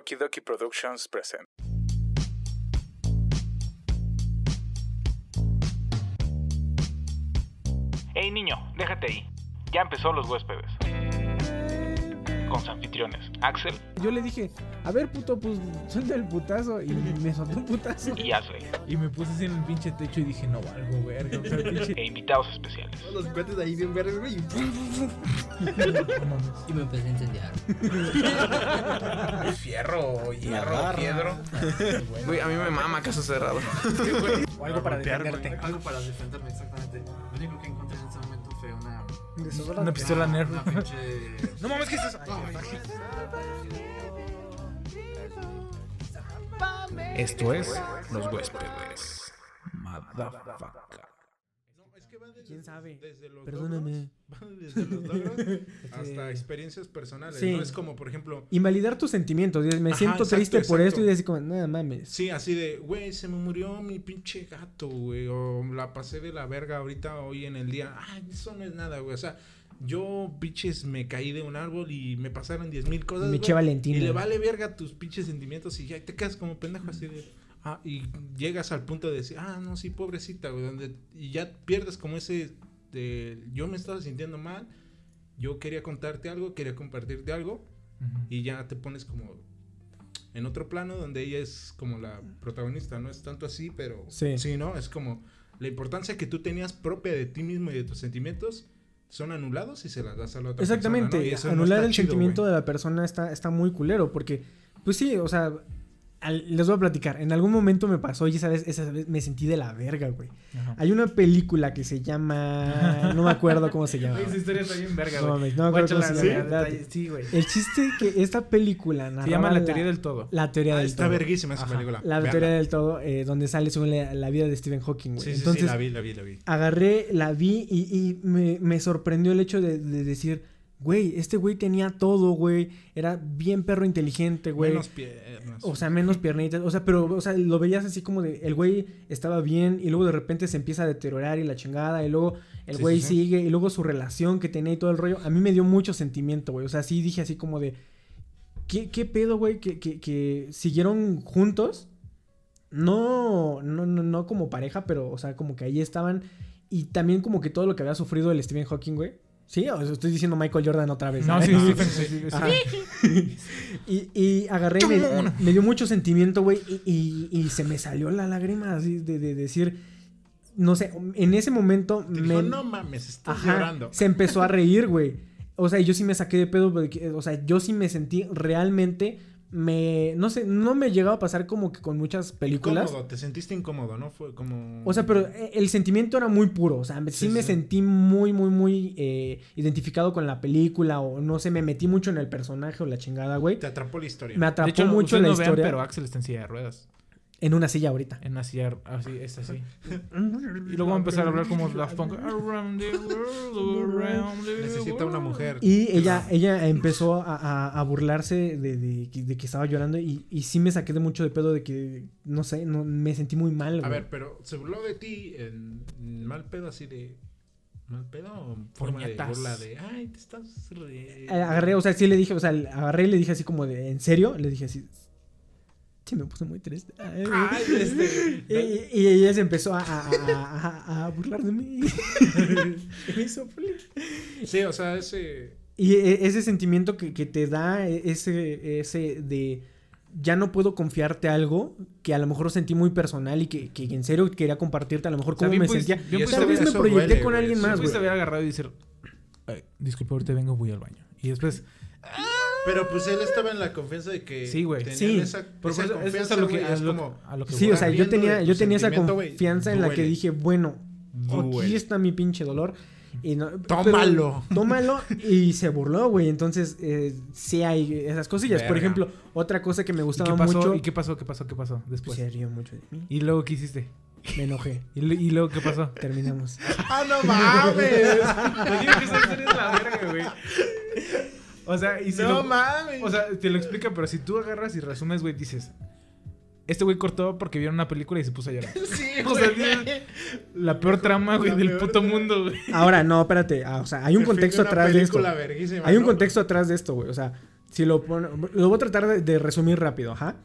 Okie Dokie Productions present. Hey niño, déjate ahí. Ya empezó los huéspedes. Con sus anfitriones, Axel Yo le dije, a ver, puto, pues suelta el putazo. Y me soltó un putazo. y Asley. Y me puse así en el pinche techo y dije, no valgo, verga. O sea, pinche. E invitados especiales. Los cuates ahí bien verdes, güey. Y me empecé a incendiar. Fierro, hierro, piedro. Güey, a mí me mama caso cerrado. O algo para defenderte. Algo para defenderme, exactamente. Lo único que encontré una. Una pistola Nerf. No mames, ¿qué es eso? Esto es Los Huéspedes. Motherfucker. ¿Quién sabe? Desde los Perdóname. Desde los logros hasta experiencias personales. Sí. ¿no? Es como, por ejemplo, Invalidar tus sentimientos. Me Ajá, siento exacto, triste por esto y decir como, nada mames. sí, así de, güey, se me murió mi pinche gato, güey, o la pasé de la verga ahorita hoy en el día. Ay, eso no es nada, güey. O sea, yo, pinches, me caí de un árbol y me pasaron diez mil cosas. Me eché Valentina. Y le vale verga tus pinches sentimientos y ya te quedas como pendejo así de. Ah, y llegas al punto de decir, ah, no, sí, pobrecita, güey, donde, y ya pierdes como ese de, yo me estaba sintiendo mal, yo quería contarte algo, quería compartirte algo, y ya te pones como en otro plano donde ella es como la protagonista, no es tanto así, pero Sí. sí, ¿no? Es como la importancia que tú tenías propia de ti mismo y de tus sentimientos son anulados y se las das a la otra Exactamente. persona, ¿no? Y eso no Anular está el chido, sentimiento güey. de la persona está, está muy culero. Porque, pues sí, o sea, al- les voy a platicar. En algún momento me pasó y esa vez, esa vez me sentí de la verga, güey. Ajá. Hay una película que se llama. No me acuerdo cómo se llama. Esa historia está bien verga, No güey. mames, no me acuerdo cómo se sí, llama. detalle- Sí, güey. El chiste que esta película Se llama La teoría del todo. La teoría Ah, del está todo. verguísima esa Ajá. película. La teoría del todo, eh, donde sale según la, la vida de Stephen Hawking, güey. Sí, sí, Entonces, sí, la vi, la vi, la vi. agarré, la vi y, y me, me sorprendió el hecho de, de decir, güey, este güey tenía todo, güey. Era bien perro inteligente, güey. Menos piernas. O sea, menos piernitas. O sea, pero, o sea, lo veías así como de, el güey estaba bien y luego de repente se empieza a deteriorar y la chingada y luego el Sí, güey sí, sí. sigue y luego su relación que tenía y todo el rollo. A mí me dio mucho sentimiento, güey. O sea, sí dije así como de, ¿qué, qué pedo, güey? Que, que, que siguieron juntos. No, no, no, no como pareja, pero, o sea, como que ahí estaban. Y también como que todo lo que había sufrido el Stephen Hawking, güey. Sí, o sea, estoy diciendo Michael Jordan otra vez. No, sí, sí, sí, sí. Ajá. y, y agarré, me, me dio mucho sentimiento, güey, y, y- y se me salió la lágrima así de, de decir, no sé, en ese momento Te me, dijo, no mames, estás Ajá, llorando. se empezó a reír, güey. O sea, yo sí me saqué de pedo, porque, o sea, yo sí me sentí realmente, me, no sé, no me llegaba a pasar como que con muchas películas. Incómodo, te sentiste incómodo, ¿no? Fue como... O sea, pero eh, el sentimiento era muy puro. O sea, sí, Sí, me sí. sentí muy, muy, muy eh, identificado con la película. O no sé, me metí mucho en el personaje o la chingada, güey. Te atrapó la historia. Me atrapó De hecho, mucho la no vean, historia. pero Axel está en silla de ruedas. En una silla ahorita. En una silla así, es así. Y luego va a empezar a hablar como Daft Punk. Around the world, around the Necesita una mujer. Y ella, ella empezó a, a- a burlarse de, de que- de que estaba llorando. Y, y sí me saqué de mucho de pedo de que, no sé, no, me sentí muy mal, A ver, pero se burló de ti en mal pedo así de... ¿Mal pedo o forma Puñetas. de burla de... Ay, te estás... re-". Eh, Agarré, o sea, sí le dije, o sea, agarré y le dije así como de, ¿en serio? Le dije así. Sí, me puse muy triste. Ay, este... Y, y ella se empezó a, a- a- a- burlar de mí. Me hizo feliz. Sí, o sea, ese... y e- ese sentimiento que, que te da e- ese, ese de ya no puedo confiarte algo que a lo mejor sentí muy personal y que, que en serio quería compartirte a lo mejor cómo me pudiste- sentía. pudiste Tal vez me proyecté duele, con alguien más, Pudiste güey. haber agarrado y decir, "Ay, disculpa, ahorita vengo, voy al baño. Y después, Pero pues él estaba en la confianza de que... Sí, güey. Sí. Esa, Pero esa pues, eso es confianza, a lo que, a es lo- como... a lo que Sí, o sea, yo tenía, yo tenía esa confianza en la que dije, bueno, aquí está mi pinche dolor. Y no, pero- Tómalo. tómalo. Y se burló, güey. Entonces, eh, sí hay esas cosillas. Por ejemplo, otra cosa que me ¿Y gustaba qué pasó? mucho. ¿Y qué pasó? ¿Qué pasó? ¿Qué pasó Pues después? se rió mucho de mí. ¿Y luego qué hiciste? Me enojé. ¿Y, lu- y luego qué pasó? Terminamos. ¡Ah, no mames! Te digo que esa historia es la verga, güey. O sea, y si ¡No lo- mames! O sea, te lo explica, pero si tú agarras y resumes, güey, dices... Este güey cortó porque vieron una película y se puso a llorar. sí, O sea, güey. la peor trama, güey, La del peor puto mundo, güey. Ahora, no, espérate. Ah, o sea, hay un contexto atrás de esto. Hay un ¿no? contexto atrás de esto, güey. O sea, si lo pon- lo voy a tratar de, de resumir rápido, ajá.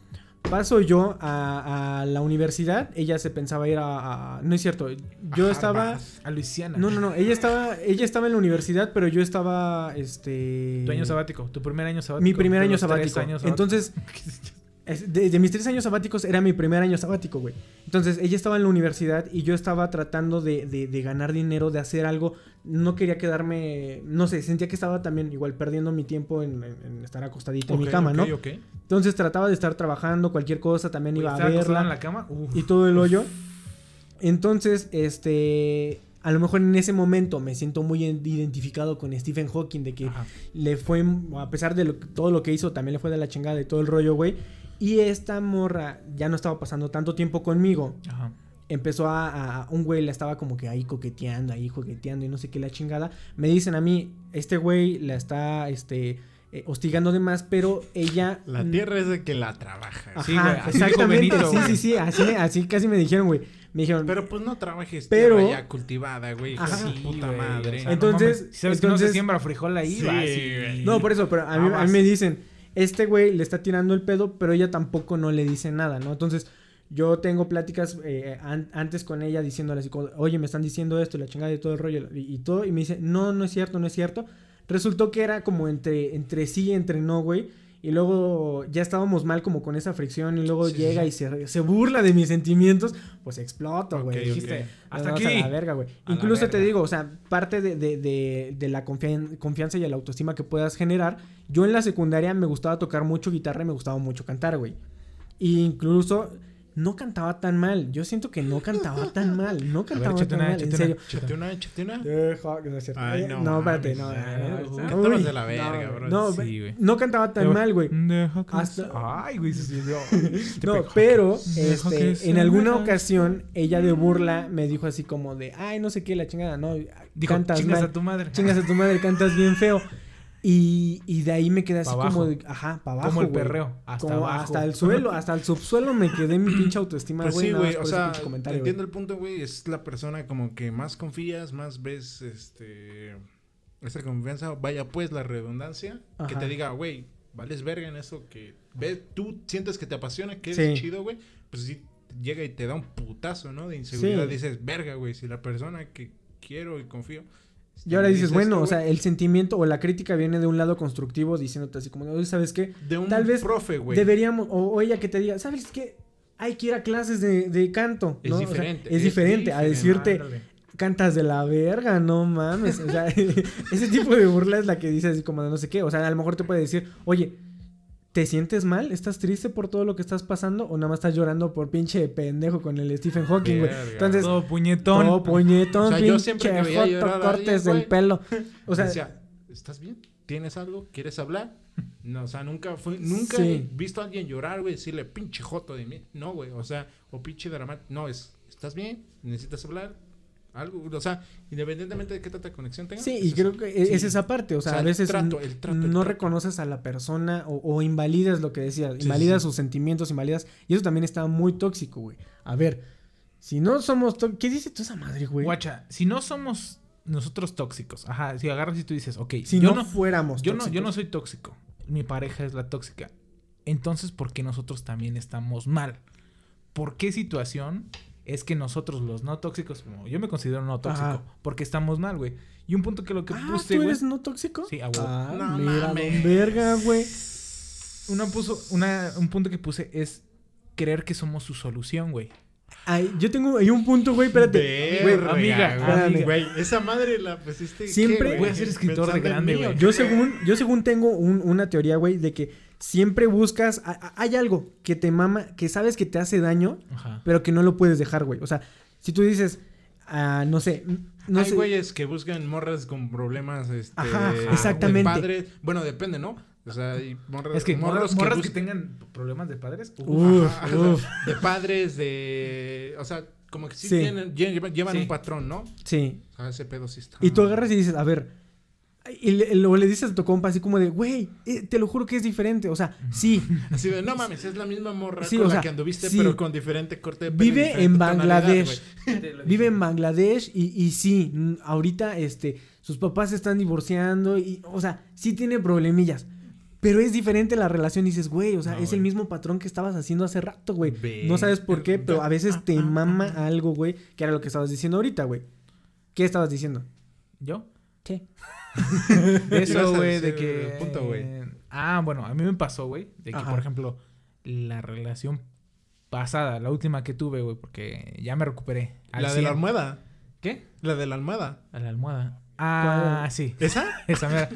Paso yo a, a la universidad, ella se pensaba ir a, a- no es cierto, yo A estaba Harvard. A Luisiana. no, no, no, ella estaba ella estaba en la universidad, pero yo estaba este Tu año sabático, tu primer año sabático. mi primer año sabático. años sabáticos. Entonces, es- de, de mis tres años sabáticos era mi primer año sabático, güey. Entonces, ella estaba en la universidad y yo estaba tratando de, de- de ganar dinero, de hacer algo. No quería quedarme, no sé, sentía que estaba también igual perdiendo mi tiempo en, en- en estar acostadito en mi cama, ok, ¿no? ok. Entonces trataba de estar trabajando, cualquier cosa, también iba a verla en la cama. Uf. y todo el hoyo. Entonces, este, a lo mejor en ese momento me siento muy identificado con Stephen Hawking de que Ajá. le fue, a pesar de lo- todo lo que hizo, también le fue de la chingada de todo el rollo, güey. Y esta morra ya no estaba pasando tanto tiempo conmigo. Ajá. Empezó a, a- un güey la estaba como que ahí coqueteando, ahí coqueteando y no sé qué la chingada. Me dicen a mí, este güey la está, este, eh, hostigando de más, pero ella... La tierra es de que la trabaja. Ajá, Sí, güey, así exactamente. Benito, sí, sí, sí, así, así casi me dijeron, güey. Me dijeron, Pero pues no trabajes Pero- tierra ya cultivada, güey. Ajá. puta güey, madre. o sea, Entonces- no mames, si sabes que no se entonces- siembra frijol ahí, Sí, va, güey. No, por eso, pero a mí, a mí Aguas. me dicen, este güey le está tirando el pedo, pero ella tampoco no le dice nada, ¿no? Entonces, yo tengo pláticas eh, an- antes con ella diciéndole así, como, oye, me están diciendo esto, la chingada y todo el rollo, y, y todo, y me dice, no, no es cierto, no es cierto. Resultó que era como entre, entre sí entre no, güey. Y luego ya estábamos mal como con esa fricción y luego Sí, llega sí. y se, se burla de mis sentimientos, pues exploto, güey. Ok, Dijiste. Hasta "Nos aquí. a la verga, güey. Incluso te digo, o sea, parte de, de- de- de la confian- confianza y la autoestima que puedas generar. Yo en la secundaria me gustaba tocar mucho guitarra y me gustaba mucho cantar, güey. Y incluso no cantaba tan mal. Yo siento que no cantaba tan mal. No cantaba échate tan una, mal, en serio. Échate una, échate una. Ay, no no, espérate, no. no, no, cantabas de la verga, no, bro. No, Sí, güey. no cantaba tan mal, güey. Hasta- Ay, güey, se No, pero este, en alguna ocasión ella de burla me dijo así como de, ay, no sé qué, la chingada, no, Dijo, cantas chingas mal, a tu madre. chingas a tu madre, cantas bien feo. Y, y de ahí me quedé así Pa' como abajo. de, ajá, para abajo. Como el perreo. Hasta Como abajo. hasta el suelo, hasta el subsuelo me quedé mi pinche autoestima, Pues güey. sí, güey. O sea, entiendo el punto, güey. Es la persona como que más confías, más ves, este... Esa confianza, vaya pues la redundancia. Que te diga, güey, vales verga en eso que ves, tú sientes que te apasiona, que es Sí. chido, güey. Pues sí, llega y te da un putazo, ¿no? De inseguridad. Sí. Dices, verga, güey, si la persona que quiero y confío... Y ahora dices, dice bueno, esto, o sea, el sentimiento o la crítica viene de un lado constructivo diciéndote así como, oye, ¿sabes qué? de un tal vez profe, güey. Deberíamos, o, o ella que te diga, ¿sabes qué? Hay que ir a clases de, de canto. Es ¿no? O sea, diferente, es es diferente a decirte, cantas de la verga, no mames. O sea, ese tipo de burla es la que dice así como de no sé qué. O sea, a lo mejor te puede decir, oye, ¿te sientes mal? ¿Estás triste por todo lo que estás pasando? ¿O nada más estás llorando por pinche pendejo con el Stephen Hawking, güey? Entonces, Todo puñetón. todo puñetón, O sea, yo pinche siempre que llorar a cortes del pelo. O sea, decía, ¿estás bien? ¿Tienes algo? ¿Quieres hablar? No, o sea, nunca fue, nunca Sí. he visto a alguien llorar, güey, decirle pinche joto de mí. No, güey, o sea, o pinche dramático. No, es, ¿estás bien? ¿Necesitas hablar? Algo, o sea, independientemente de qué tanta conexión tengas. Sí, y creo que e- Sí. es esa parte, o sea, O sea, a el veces trato, n- el trato, el no trato. reconoces a la persona o, o invalidas lo que decías, invalidas sí. sus sentimientos, invalidas, y eso también está muy tóxico, güey. A ver, si no somos, ¿qué dice tú esa madre, güey? Guacha, si no somos nosotros tóxicos, ajá, si agarras y tú dices, ok, Si yo no, no, fuéramos yo no, yo no tóxicos. soy tóxico, mi pareja es la tóxica. Entonces, ¿por qué nosotros también estamos mal? ¿Por qué situación es que nosotros los no tóxicos, como yo me considero no tóxico, Ajá. porque estamos mal, güey? Y un punto que lo que Ah, puse, ¿tú eres no tóxico? Sí, a. Ah, No mira, mames. don verga, güey. una puso, una, un punto que puse es creer que somos su solución, güey. Ay, yo tengo hay un punto, güey, espérate. Güey, amiga, güey. esa madre la pusiste. ¿qué, Siempre-? Voy a ser escritor de Pensando grande, güey. Yo según, yo según tengo un- una teoría, güey, de que siempre buscas, a- a- hay algo que te mama, que sabes que te hace daño, Ajá. pero que no lo puedes dejar, güey. O sea, si tú dices, ah, no sé, no Hay sé. güeyes que buscan morras con problemas, este... Ajá, de exactamente. padres. Bueno, depende, ¿no? O sea, hay morras, Es que morras, que, tengan problemas de padres. uf, Uf, Ajá, o sea, uf. de padres, de... O sea, como que sí, Sí. tienen, lle- llevan Sí. un patrón, ¿no? Sí. O sea, ese pedo sí está... Y tú agarras y dices, a ver. Y le, le dices a tu compa así como de, güey, eh, te lo juro que es diferente. O sea, sí, Así de, no mames, es la misma morra Sí, con o la sea, que anduviste, sí. pero con diferente corte de pelo vive en Bangladesh. Vive en Bangladesh y, y sí, ahorita este, sus papás se están divorciando y, o sea, sí tiene problemillas. Pero es diferente la relación. Dices, güey, o sea, No, es el mismo patrón que estabas haciendo hace rato, güey. Ve. No sabes por qué, pero a veces Ah, te ah, mama ah. algo, güey, que era lo que estabas diciendo ahorita, güey. ¿Qué estabas diciendo? ¿Yo? ¿Qué? De eso, güey, de que... punto, güey. Ah, bueno, a mí me pasó, güey, de que, Ajá. por ejemplo, la relación pasada, la última que tuve, güey, porque ya me recuperé. al La de la 100. almohada. ¿Qué? La de la almohada. A la almohada. Ah, ¿Cuál? sí. ¿Esa? Esa mera.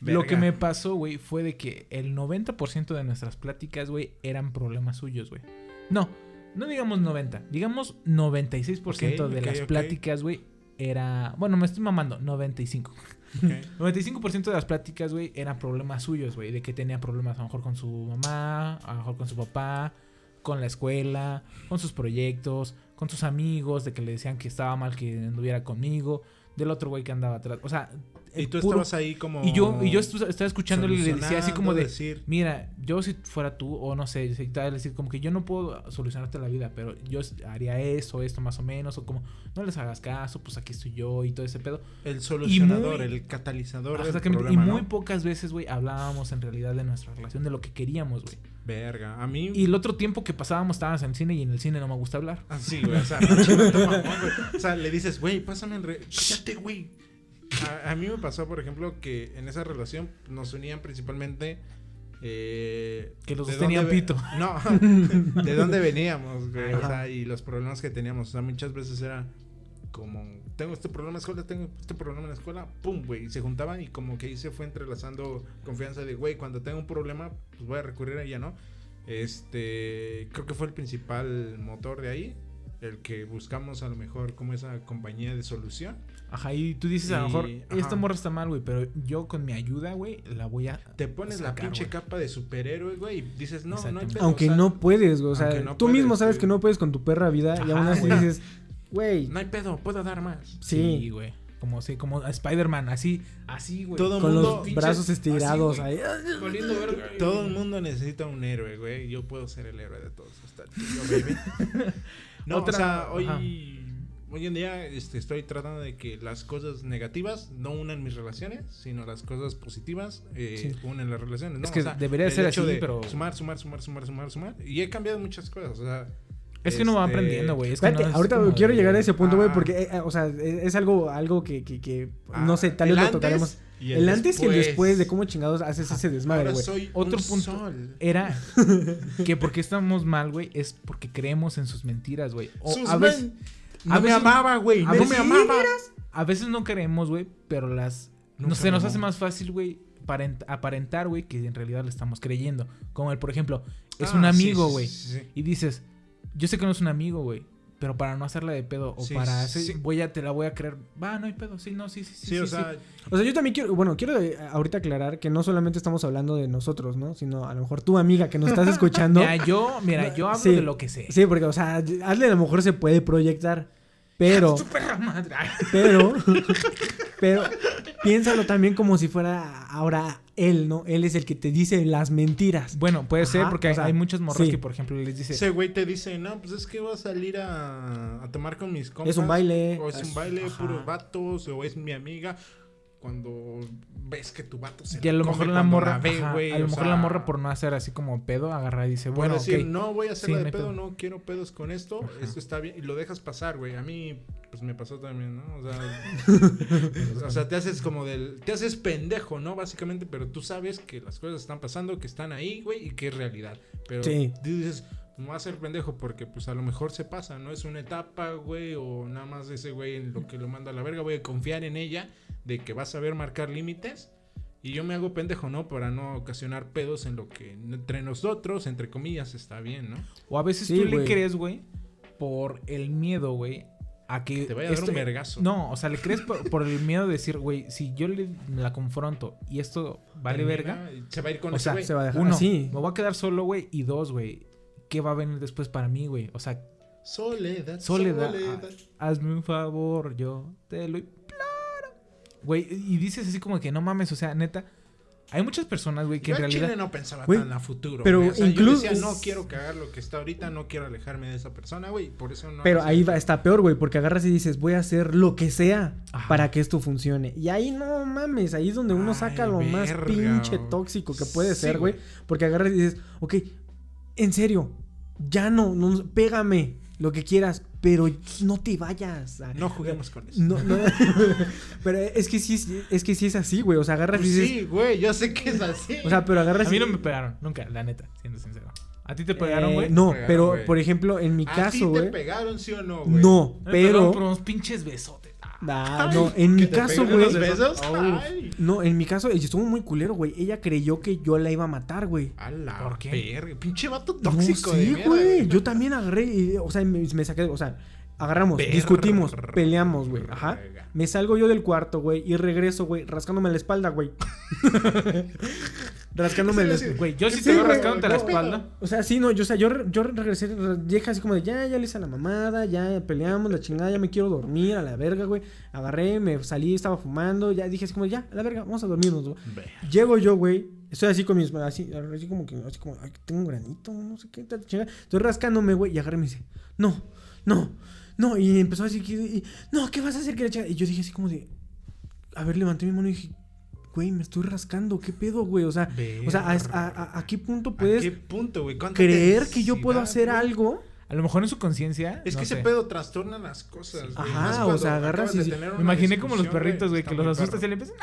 Lo que me pasó, güey, fue de que el 90% de nuestras pláticas, güey, eran problemas suyos, güey. No, no digamos 90, digamos 96% Ok, de las pláticas, güey, era... Bueno, me estoy mamando, 95. Ok. 95% de las pláticas, güey, eran problemas suyos, güey. De que tenía problemas a lo mejor con su mamá, a lo mejor con su papá, con la escuela, con sus proyectos, con sus amigos, de que le decían que estaba mal que anduviera conmigo, del otro güey que andaba atrás. O sea, Y tú puro- estabas ahí como. Y yo, y yo estaba escuchándole y le decía así como de... decir, Mira, yo si fuera tú, o no sé, decir como que yo no puedo solucionarte la vida, pero yo haría esto, esto más o menos, o como no les hagas caso, pues aquí estoy yo y todo ese pedo. El solucionador, muy- el catalizador. del Exactamente, problema, y muy ¿no? pocas veces, güey, hablábamos en realidad de nuestra relación, de lo que queríamos, güey. Verga. A mí. Y el otro tiempo que pasábamos estábamos en el cine y en el cine no me gusta hablar. Ah, sí, güey. O sea. O sea, le dices, güey, pásame el. Re... Cállate, güey. A, a mí me pasó, por ejemplo, que en esa relación nos unían principalmente. eh, Que los dos tenían pito. No, de dónde veníamos, güey. O sea, y los problemas que teníamos. O sea, muchas veces era como, tengo este problema en la escuela, tengo este problema en la escuela, pum, güey. Y se juntaban y como que ahí se fue entrelazando confianza de, güey, cuando tengo un problema, pues voy a recurrir a ella, ¿no? Este, creo que fue el principal motor de ahí. El que buscamos a lo mejor como esa compañía de solución. Ajá, y tú dices a lo mejor, ajá. esta morra está mal, güey, pero yo con mi ayuda, güey, la voy a... Te pones la pinche capa de superhéroe, güey, y dices, no, no hay pedo, Aunque o sea, no puedes, güey. O sea, no tú mismo puedes, sabes güey. que no puedes con tu perra vida y aún así güey. dices, güey, No hay pedo, puedo dar más. Sí, sí, güey. Como, sí, como Spider-Man, así, así, güey. Todo con mundo- los pinches- brazos estirados así, ahí. Verga. Todo el mundo necesita un héroe, güey. Yo puedo ser el héroe de todos. Hasta el tío, baby. no, Otra- o sea, hoy, ajá. hoy en día este, estoy tratando de que las cosas negativas no unan mis relaciones, sino las cosas positivas eh, unen las relaciones. ¿no? Es que O sea, debería ser hecho así, de pero- Sumar, sumar, sumar, sumar, sumar, sumar. Y he cambiado muchas cosas, o sea... Es que uno va este, aprendiendo, güey. Es que Espérate, no es ahorita como quiero llegar a ese punto, güey, Ah. porque, eh, o sea, es, es algo, algo que, que, que, ah, no sé, tal vez lo tocaremos. y El, antes y el después de cómo chingados haces ese desmadre, güey. Otro un punto sol. Era que porque estamos mal, güey, es porque creemos en sus mentiras, güey. O Sus a veces, a No me amaba, güey. a No veces- me amaba. a veces no creemos, güey, pero las... No sé, nos hace más fácil, güey, parent- aparentar, güey, que en realidad le estamos creyendo. Como el, por ejemplo, es Ah, un amigo, sí, güey. sí, sí. Y dices, yo sé que no es un amigo, güey. Pero para no hacerla de pedo o Sí, para hacer, sí. voy a, te la voy a creer. Va, no hay pedo. Sí, no, sí, sí, sí. Sí, o sí, sea, sí. O sea, yo también quiero, bueno, quiero eh, ahorita aclarar que no solamente estamos hablando de nosotros, ¿no? Sino a lo mejor tu amiga que nos estás escuchando. Mira, yo, mira, yo hablo Sí. de lo que sé. Sí, porque, o sea, hazle a lo mejor se puede proyectar. Pero, Tu perra madre. Ay, pero, pero, piénsalo también como si fuera ahora él, ¿no? Él es el que te dice las mentiras. Bueno, puede ser porque o hay, sea, hay muchas morras sí. que, por ejemplo, les dice... ese güey te dice, no, pues es que voy a salir a, a tomar con mis compas. Es un baile. O es un baile, Ajá. puros vatos, o es mi amiga. Cuando ves que tu vato se Y a lo mejor la morra, ve, ajá, güey, a lo mejor sea, la morra por no hacer así como pedo, agarra y dice, bueno, decir, no voy a Sí, no de pedo, pedo. no quiero pedos con esto, esto está bien, y lo dejas pasar, güey. A mí, pues me pasó también, ¿no? O sea, o sea, te haces como del, te haces pendejo, ¿no? Básicamente, pero tú sabes que las cosas están pasando, que están ahí, güey, y que es realidad. Pero Sí. tú dices, no va a ser pendejo porque pues a lo mejor se pasa, ¿no? Es una etapa, güey, o nada más ese güey en lo que lo manda a la verga, voy a confiar en ella de que va a saber marcar límites. Y yo me hago pendejo, ¿no? Para no ocasionar pedos en lo que entre nosotros, entre comillas, está bien, ¿no? O a veces Sí, tú le crees, güey, por el miedo, güey, a que... Te vaya a dar esto- un vergazo. No, o sea, le crees por, por el miedo de decir, güey, si yo le, la confronto y esto vale Termina verga, Se va a ir con O ese sea, güey. Se va a dejar uno, así. me voy a quedar solo, güey, y dos, güey, ¿qué va a venir después para mí, güey? O sea, Soledad, Soledad. soledad. hazme un favor, yo te lo. Güey, y dices así como que no mames, o sea, neta, Hay muchas personas, güey, que Yo en al chile realidad... no pensaba tan a futuro. pero güey. O sea, incluso- yo decía, no quiero cagar lo que está ahorita, no quiero alejarme de esa persona, güey. Por eso no. Pero ahí va, está peor, güey, porque agarras y dices, voy a hacer lo que sea Ajá. para que esto funcione. Y ahí no mames, ahí es donde uno Ay, saca lo más pinche tóxico que puede Sí, ser, güey. güey. Porque agarras y dices, ok, en serio, ya no, no, pégame lo que quieras, pero no te vayas. No juguemos con eso. No, no. pero es que sí, es- es que sí es así, güey. O sea, agarras Pues y dices, sí, güey, yo sé que es así. o sea, pero agarras A mí y- no me pegaron, nunca, la neta, siendo sincero. ¿A ti te Eh, pegaron, güey? no, Pegaron, pero por ejemplo, en mi ¿A ti caso, te güey. pegaron, sí o no, güey? No, Me pegaron pero. por unos pinches besotes. Ah, no, en ¿que mi caso, güey. No, en mi caso, estuvo muy culero, güey. Ella creyó que yo la iba a matar, güey. A la ¿Por qué? Pinche vato No, tóxico de sí, güey. Yo también agarré, y, o sea, me, me saqué, o sea, agarramos, discutimos, peleamos, güey. Ajá. Me salgo yo del cuarto, güey, y regreso, güey, rascándome la espalda, güey. rascándome la espalda. Güey, yo sí, Sí, te veo rascándote la espalda. O sea, sí, no, yo, o sea, yo, yo regresé, re- dije así como de, ya, ya le hice a la mamada, ya peleamos, la chingada, ya me quiero dormir, a la verga, güey. Agarré, me salí, estaba fumando, ya dije así como, ya, a la verga, vamos a dormirnos, güey. Llego yo, güey, estoy así con mis, así, así como que, así como, ay, tengo un granito, no sé qué, tal chingada. Estoy rascándome, güey, y agarré y me dice, no, no, no, y empezó así, que, y, no, ¿qué vas a hacer? que la? Y yo dije así como de, a ver, levanté mi mano y dije, güey, me estoy rascando, ¿qué pedo, güey? O sea, o sea, ¿a, a, a- a qué punto ¿A puedes qué punto, güey? ¿Cuánta creer que yo puedo hacer güey? algo? A lo mejor en su conciencia. Es no que sé. ese pedo trastorna las cosas, güey. Ajá, Más o sea, agarras y- Me imaginé como los perritos, güey, que los asustas y le empiezan.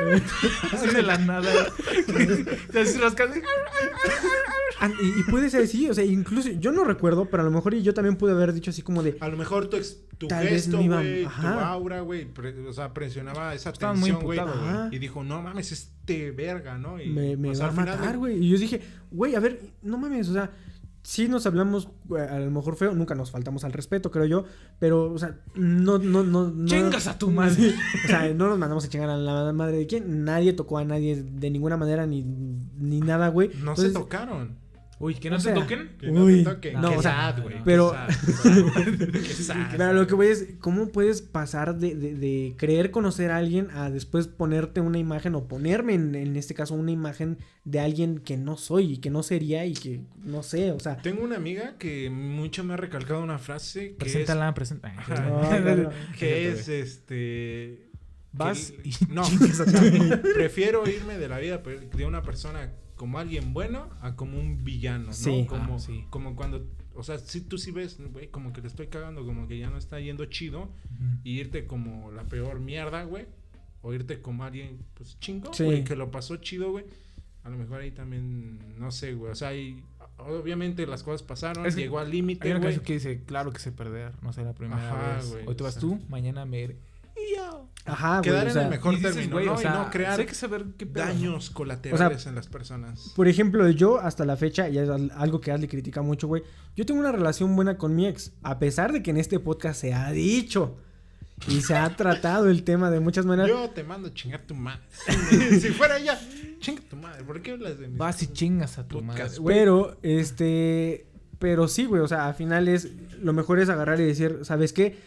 Así de la nada. Te rascando. Ah, y, y puede ser así, o sea, incluso yo no recuerdo, pero a lo mejor y yo también pude haber dicho así como de, A lo mejor tu, ex- tu gesto, güey, tu aura, güey, o sea, presionaba esa tensión, güey. Y dijo, no mames, este verga, ¿no? Y, me, me o sea, va a matar, güey. Y yo dije, güey, a ver, no mames, o sea, sí nos hablamos a lo mejor feo, nunca nos faltamos al respeto, creo yo, pero, o sea, no, no, no. no Chingas a tu madre. o sea, no nos mandamos a chingar a la madre de quién. Nadie tocó a nadie de ninguna manera ni, ni nada, güey. No Entonces, se tocaron. Uy, que no O se sea, toquen. Que no Uy, te toquen. no, Qué o sea, sad, güey. pero- qué sad. Pero lo que voy es, ¿cómo puedes pasar de, de- de creer conocer a alguien a después ponerte una imagen o ponerme en, en este caso una imagen de alguien que no soy y que no sería y que no sé, o sea... Tengo una amiga que mucho me ha recalcado una frase que Preséntala, preséntala. No, es, que es este... Vas que- y no, prefiero irme de la vida de una persona como alguien bueno a como un villano, ¿no? Sí. Como, Ah, sí. como cuando, o sea, si tú sí ves, güey, como que le estoy cagando, como que ya no está yendo chido y irte como la peor mierda, güey, o irte como alguien, pues chingo, Sí. güey, que lo pasó chido, güey. A lo mejor ahí también, no sé, güey, o sea, ahí, obviamente las cosas pasaron, Es que llegó al Hay límite, güey. canción que dice, claro que sé perder, no sé la primera Ajá, vez. güey, Hoy te o vas sea. tú, mañana me Ajá, güey. Quedar en el mejor Y dices, término, güey, ¿no? o sea, y no crear sí hay que saber qué pedo, ¿no? daños colaterales en las personas. Por ejemplo, yo hasta la fecha, y es al- algo que Ashley critica mucho, güey, yo tengo una relación buena con mi ex, a pesar de que en este podcast se ha dicho y se ha tratado el tema de muchas maneras. Yo te mando a chingar tu madre. si fuera ella, chinga tu madre. ¿Por qué hablas de mi Vas y chingas a tu madre. güey. Pero, este. Pero sí, güey. O sea, al final es. Lo mejor es agarrar y decir, ¿sabes qué?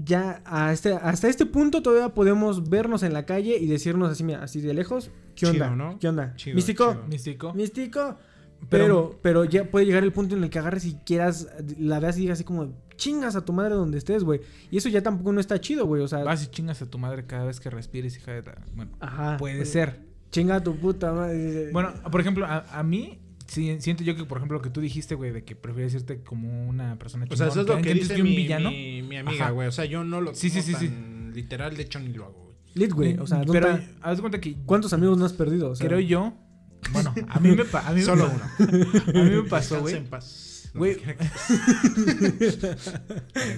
Ya a este, hasta este punto todavía podemos vernos en la calle y decirnos así, mira, así de lejos. ¿Qué Chido, onda? ¿no? ¿Qué onda? Chido, Místico. chido. Místico. Místico. Pero- Pero, pero ya puede llegar el punto en el que agarres y quieras, la veas y digas así como, chingas a tu madre donde estés, güey. Y eso ya tampoco no está chido, güey. O sea, Vas y chingas a tu madre cada vez que respires, hija de... la- Bueno, ajá. puede ser. Chinga a tu puta madre. Bueno, por ejemplo, a, a mí... sí, siento yo que, por ejemplo, lo que tú dijiste, güey, de que prefieres irte como una persona O sea, eso es lo que dice que un mi, villano. mi, mi amiga, güey. O sea, yo no lo Sí, sí, sí, sí. literal. De hecho, ni lo hago. Lit, güey. O sea, ¿dónde Pero está? haz cuenta que... ¿cuántos amigos no has perdido? O sea, Creo yo... Bueno, a mí me, pa- a mí me Solo uno. A mí me pasó, güey. en paz. No Güey. te creas.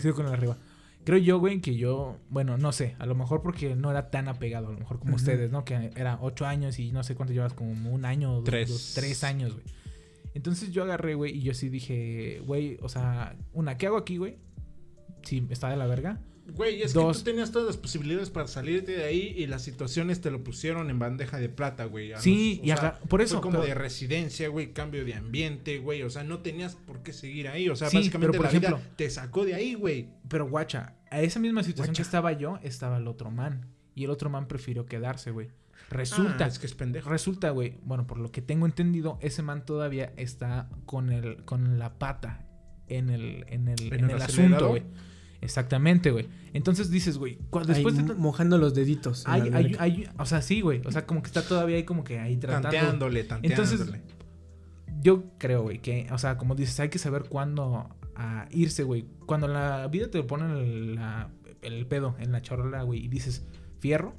Sigo con el arriba. Creo yo, güey, que yo, bueno, no sé, a lo mejor porque no era tan apegado, a lo mejor como ustedes, ¿no? Que era ocho años y no sé cuánto llevas, como un año, dos, Tres. dos, tres años, güey. Entonces yo agarré, güey, y yo sí dije, güey, o sea, una, ¿qué hago aquí, güey? Sí, está de la verga. Güey, es Dos. que tú tenías todas las posibilidades para salirte de ahí y las situaciones te lo pusieron en bandeja de plata, güey. Sí, los- y sea, aga- por eso, Fue como pero- de residencia, güey, cambio de ambiente, güey. O sea, no tenías por qué seguir ahí. O sea, Sí, básicamente pero, por la vida ejemplo- te sacó de ahí, güey. Pero guacha, a esa misma situación Guacha. que estaba yo, estaba el otro man. Y el otro man prefirió quedarse, güey. Resulta, Ah, es que es pendejo. resulta, güey, bueno, por lo que tengo entendido, ese man todavía está con el con la pata en el en el, ¿En en el asunto, güey. Exactamente, güey. Entonces dices, güey, después Ahí de mo- mojando los deditos. hay, hay, hay- o sea, sí, güey. O sea, como que está todavía ahí como que ahí tratando. Tanteándole, tanteándole. Entonces, Yo creo, güey, que, o sea, como dices, hay que saber cuándo a irse, güey. Cuando la vida te pone el, la- el pedo en la charola, güey, y dices fierro,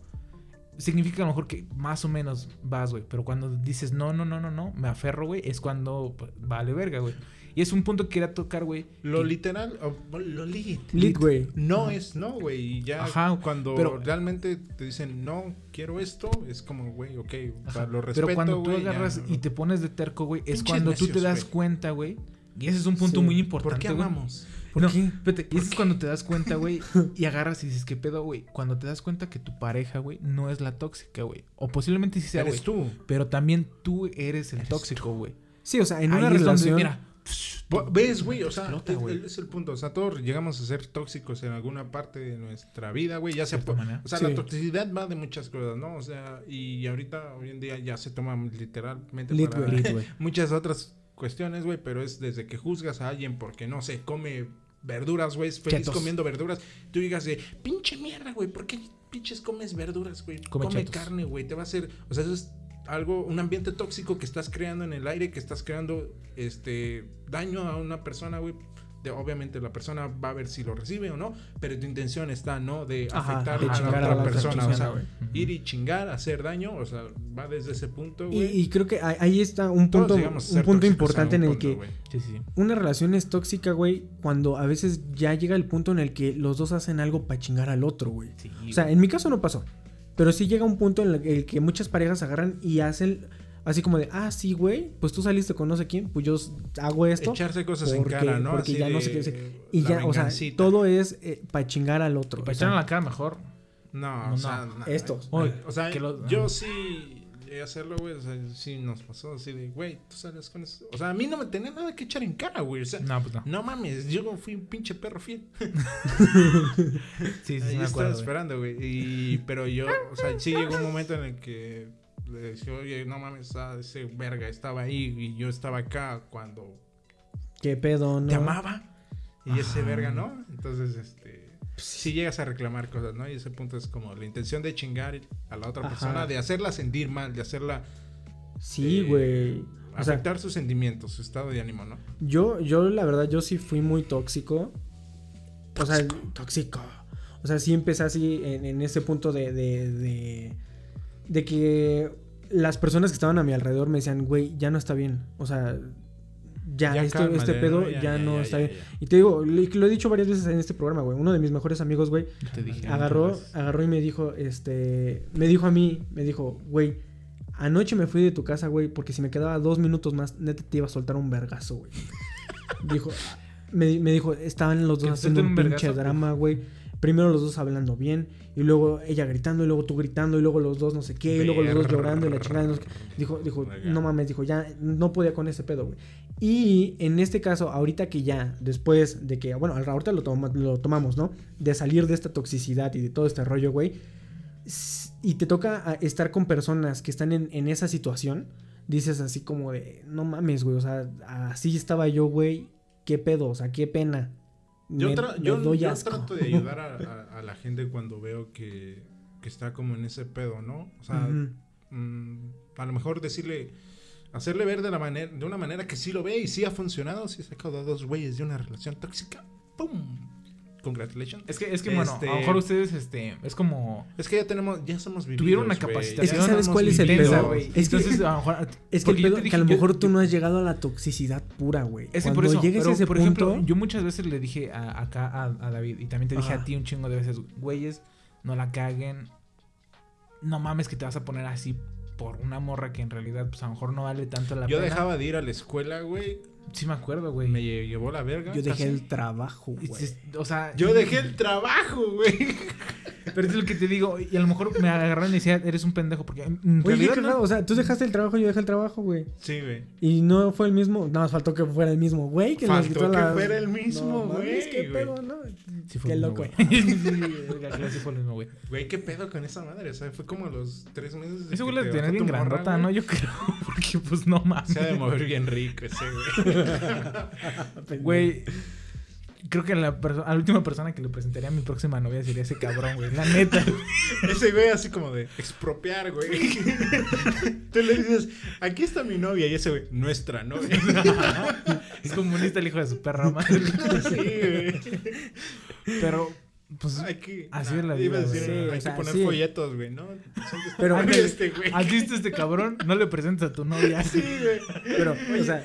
significa que a lo mejor que más o menos vas, güey. Pero cuando dices no, no, no, no, no, me aferro, güey, es cuando pues, vale verga, güey. Y es un punto que quería tocar, güey. Lo que- literal, o- lo lit. Lit, güey. No es no, güey. Y ya Ajá, cuando pero- realmente te dicen, no, quiero esto, es como, güey, ok, Ajá, lo respeto, Pero cuando tú agarras no. y te pones de terco, güey, es cuando tú te necios, das güey. cuenta, güey. Y ese es un punto Sí. muy ¿Por importante. qué güey. amamos? ¿Por no, qué? espérate, y ese es cuando te das cuenta, güey, y agarras y dices, ¿qué pedo, güey? Cuando te das cuenta que tu pareja, güey, no es la tóxica, güey. O posiblemente sí sea, güey. Eres tú. Pero también tú eres el Eres tóxico, güey. Sí, o sea, en Ahí una es donde, relación. mira, ¿Ves, güey? O sea, Explota, es, güey. es el punto. O sea, todos llegamos a ser tóxicos en alguna parte de nuestra vida, güey. Ya manera. O sea, Sí. la toxicidad va de muchas cosas, ¿no? O sea, y ahorita, hoy en día, ya se toma literalmente Lit, para. Lit, muchas otras cuestiones, güey. Pero es desde que juzgas a alguien porque, no sé, come verduras, güey. Es feliz Chetos. comiendo verduras. Tú digas de, pinche mierda, güey. ¿Por qué pinches comes verduras, güey? Come Come, carne, güey. Te va a hacer... O sea, eso es algo, un ambiente tóxico que estás creando en el aire, que estás creando este daño a una persona, güey. De, obviamente la persona va a ver si lo recibe o no, pero tu intención está, ¿no? De Ajá, afectar de a la chingar a otra la otra persona. O sea, güey. ir y chingar, hacer daño, o sea, va desde ese punto, Y, güey. y creo que ahí- está un punto, un punto importante en el que punto, güey. Sí, sí, sí. una relación es tóxica, güey, cuando a veces ya llega el punto en el que los dos hacen algo para chingar al otro, güey. Sí, O sea, en mi caso no pasó. Pero sí llega un punto en el que muchas parejas agarran y hacen así como de, ah, sí, güey, pues tú saliste con no sé quién, pues yo hago esto. Echarse cosas porque- en cara, ¿no? porque Así ya no de sé qué sé. Y ya, o sea, todo es para chingar al otro. Para sea, echarle la cara mejor. No, No, o sea, no, güey. O sea, que lo- yo sí llegué a hacerlo, güey. O sea, sí nos pasó así de, güey, tú sales con eso. O sea, a mí no me tenía nada que echar en cara, güey. O sea, No, pues no. no mames, yo fui un pinche perro fiel. Sí, sí, sí, Ahí me estaba esperando, güey. Y, pero yo, o sea, sí llegó un momento en el que le decía, oye, no mames, ah, ese verga estaba ahí y yo estaba acá cuando ¿Qué pedo, no? te amaba. Y ese verga, ¿no? Entonces, este. Sí llegas a reclamar cosas, ¿no? Y ese punto es como la intención de chingar a la otra Ajá. persona, de hacerla sentir mal, de hacerla Sí, Eh, güey. Sea, afectar sus sentimientos, su estado de ánimo, ¿no? Yo, yo, la verdad, yo sí fui muy tóxico. O sea, tóxico. O sea, sí empecé así en, en ese punto de, de, de, de que las personas que estaban a mi alrededor me decían, güey, ya no está bien. O sea, ya, Ya este, este pedo ya, no está bien. Y te digo, lo he dicho varias veces en este programa, güey. Uno de mis mejores amigos, güey, agarró, agarró y me dijo, este, me dijo a mí, me dijo, güey, anoche me fui de tu casa, güey, porque si me quedaba dos minutos más, neta te iba a soltar un vergazo, güey. dijo, me, me dijo, estaban los dos haciendo un un pinche drama, güey. Primero los dos hablando bien, y luego ella gritando, y luego tú gritando, y luego los dos no sé qué, y luego los dos llorando, y la chingada. no sé. Dijo, dijo, no mames, dijo, ya no podía con ese pedo, güey. Y en este caso, ahorita que ya, después de que, bueno, ahorita lo, toma- lo tomamos, ¿no? De salir de esta toxicidad y de todo este rollo, güey. Y te toca a- estar con personas que están en, en esa situación. Dices así como de, no mames, güey. O sea, así estaba yo, güey. ¿Qué pedo? O sea, qué pena. Yo, Me- tra- me yo, doy yo asco. trato de ayudar a, a- a la gente cuando veo que, que está como en ese pedo, ¿no? O sea, mm, a lo mejor decirle, hacerle ver de la manera, de una manera que sí lo ve y sí ha funcionado, sí ha sacado a dos güeyes de una relación tóxica. ¡Pum! Congratulations. Es que, es que bueno, Este- a lo mejor ustedes, este, es como. Es que ya tenemos, ya somos vividos, Tuvieron una capacitación. Es que ¿sabes cuál es el pedo? güey. Es que- Entonces, a lo mejor. Es que, el yo pedo- a lo yo- mejor tú no has llegado a la toxicidad pura, güey. Es que Cuando por eso, llegues pero, a ese por punto, ejemplo, yo muchas veces le dije a- acá a, a David, y también te dije Ajá. a ti un chingo de veces, güeyes, no la caguen. No mames que te vas a poner así por una morra que en realidad, pues a lo mejor no vale tanto la Yo pena. dejaba de ir a la escuela, güey. Sí me acuerdo, güey. Me lle- llevó la verga. yo dejé casi. el trabajo, güey. es- O sea, Yo dejé el trabajo, güey. Pero es lo que te digo, y a lo mejor me agarraron y decían, eres un pendejo, porque en Oye, qué no- O sea, tú dejaste el trabajo, yo dejé el trabajo, güey. Sí, güey. Y no fue el mismo. Nada más faltó que fuera el mismo, güey. Que Faltó que la- fuera el mismo, No güey, qué güey. pedo, ¿no? Sí fue Qué lo loco. güey. sí, sí fue lo mismo, güey. Güey, ¿qué pedo con esa madre? O sea, fue como a los tres meses. de Ese güey que la bajó bien grandota. ¿no? Yo creo, porque pues no mames. Se ha de mover bien rico ese, güey. Güey, creo que la, perso- a la última persona que le presentaría a mi próxima novia sería ese cabrón, güey. La neta. Ese güey así como de expropiar, güey. Tú le dices, aquí está mi novia. Y ese güey, nuestra novia. Es comunista el hijo de su perra madre. sí, güey. Pero, pues, Hay que, Así es la vida, decir. Sí, hay o que poner sí. folletos, güey, ¿no? Pero- Ándale, este güey. ¿has visto este cabrón? No le presentes a tu novia. Sí, güey. Pero, o sea,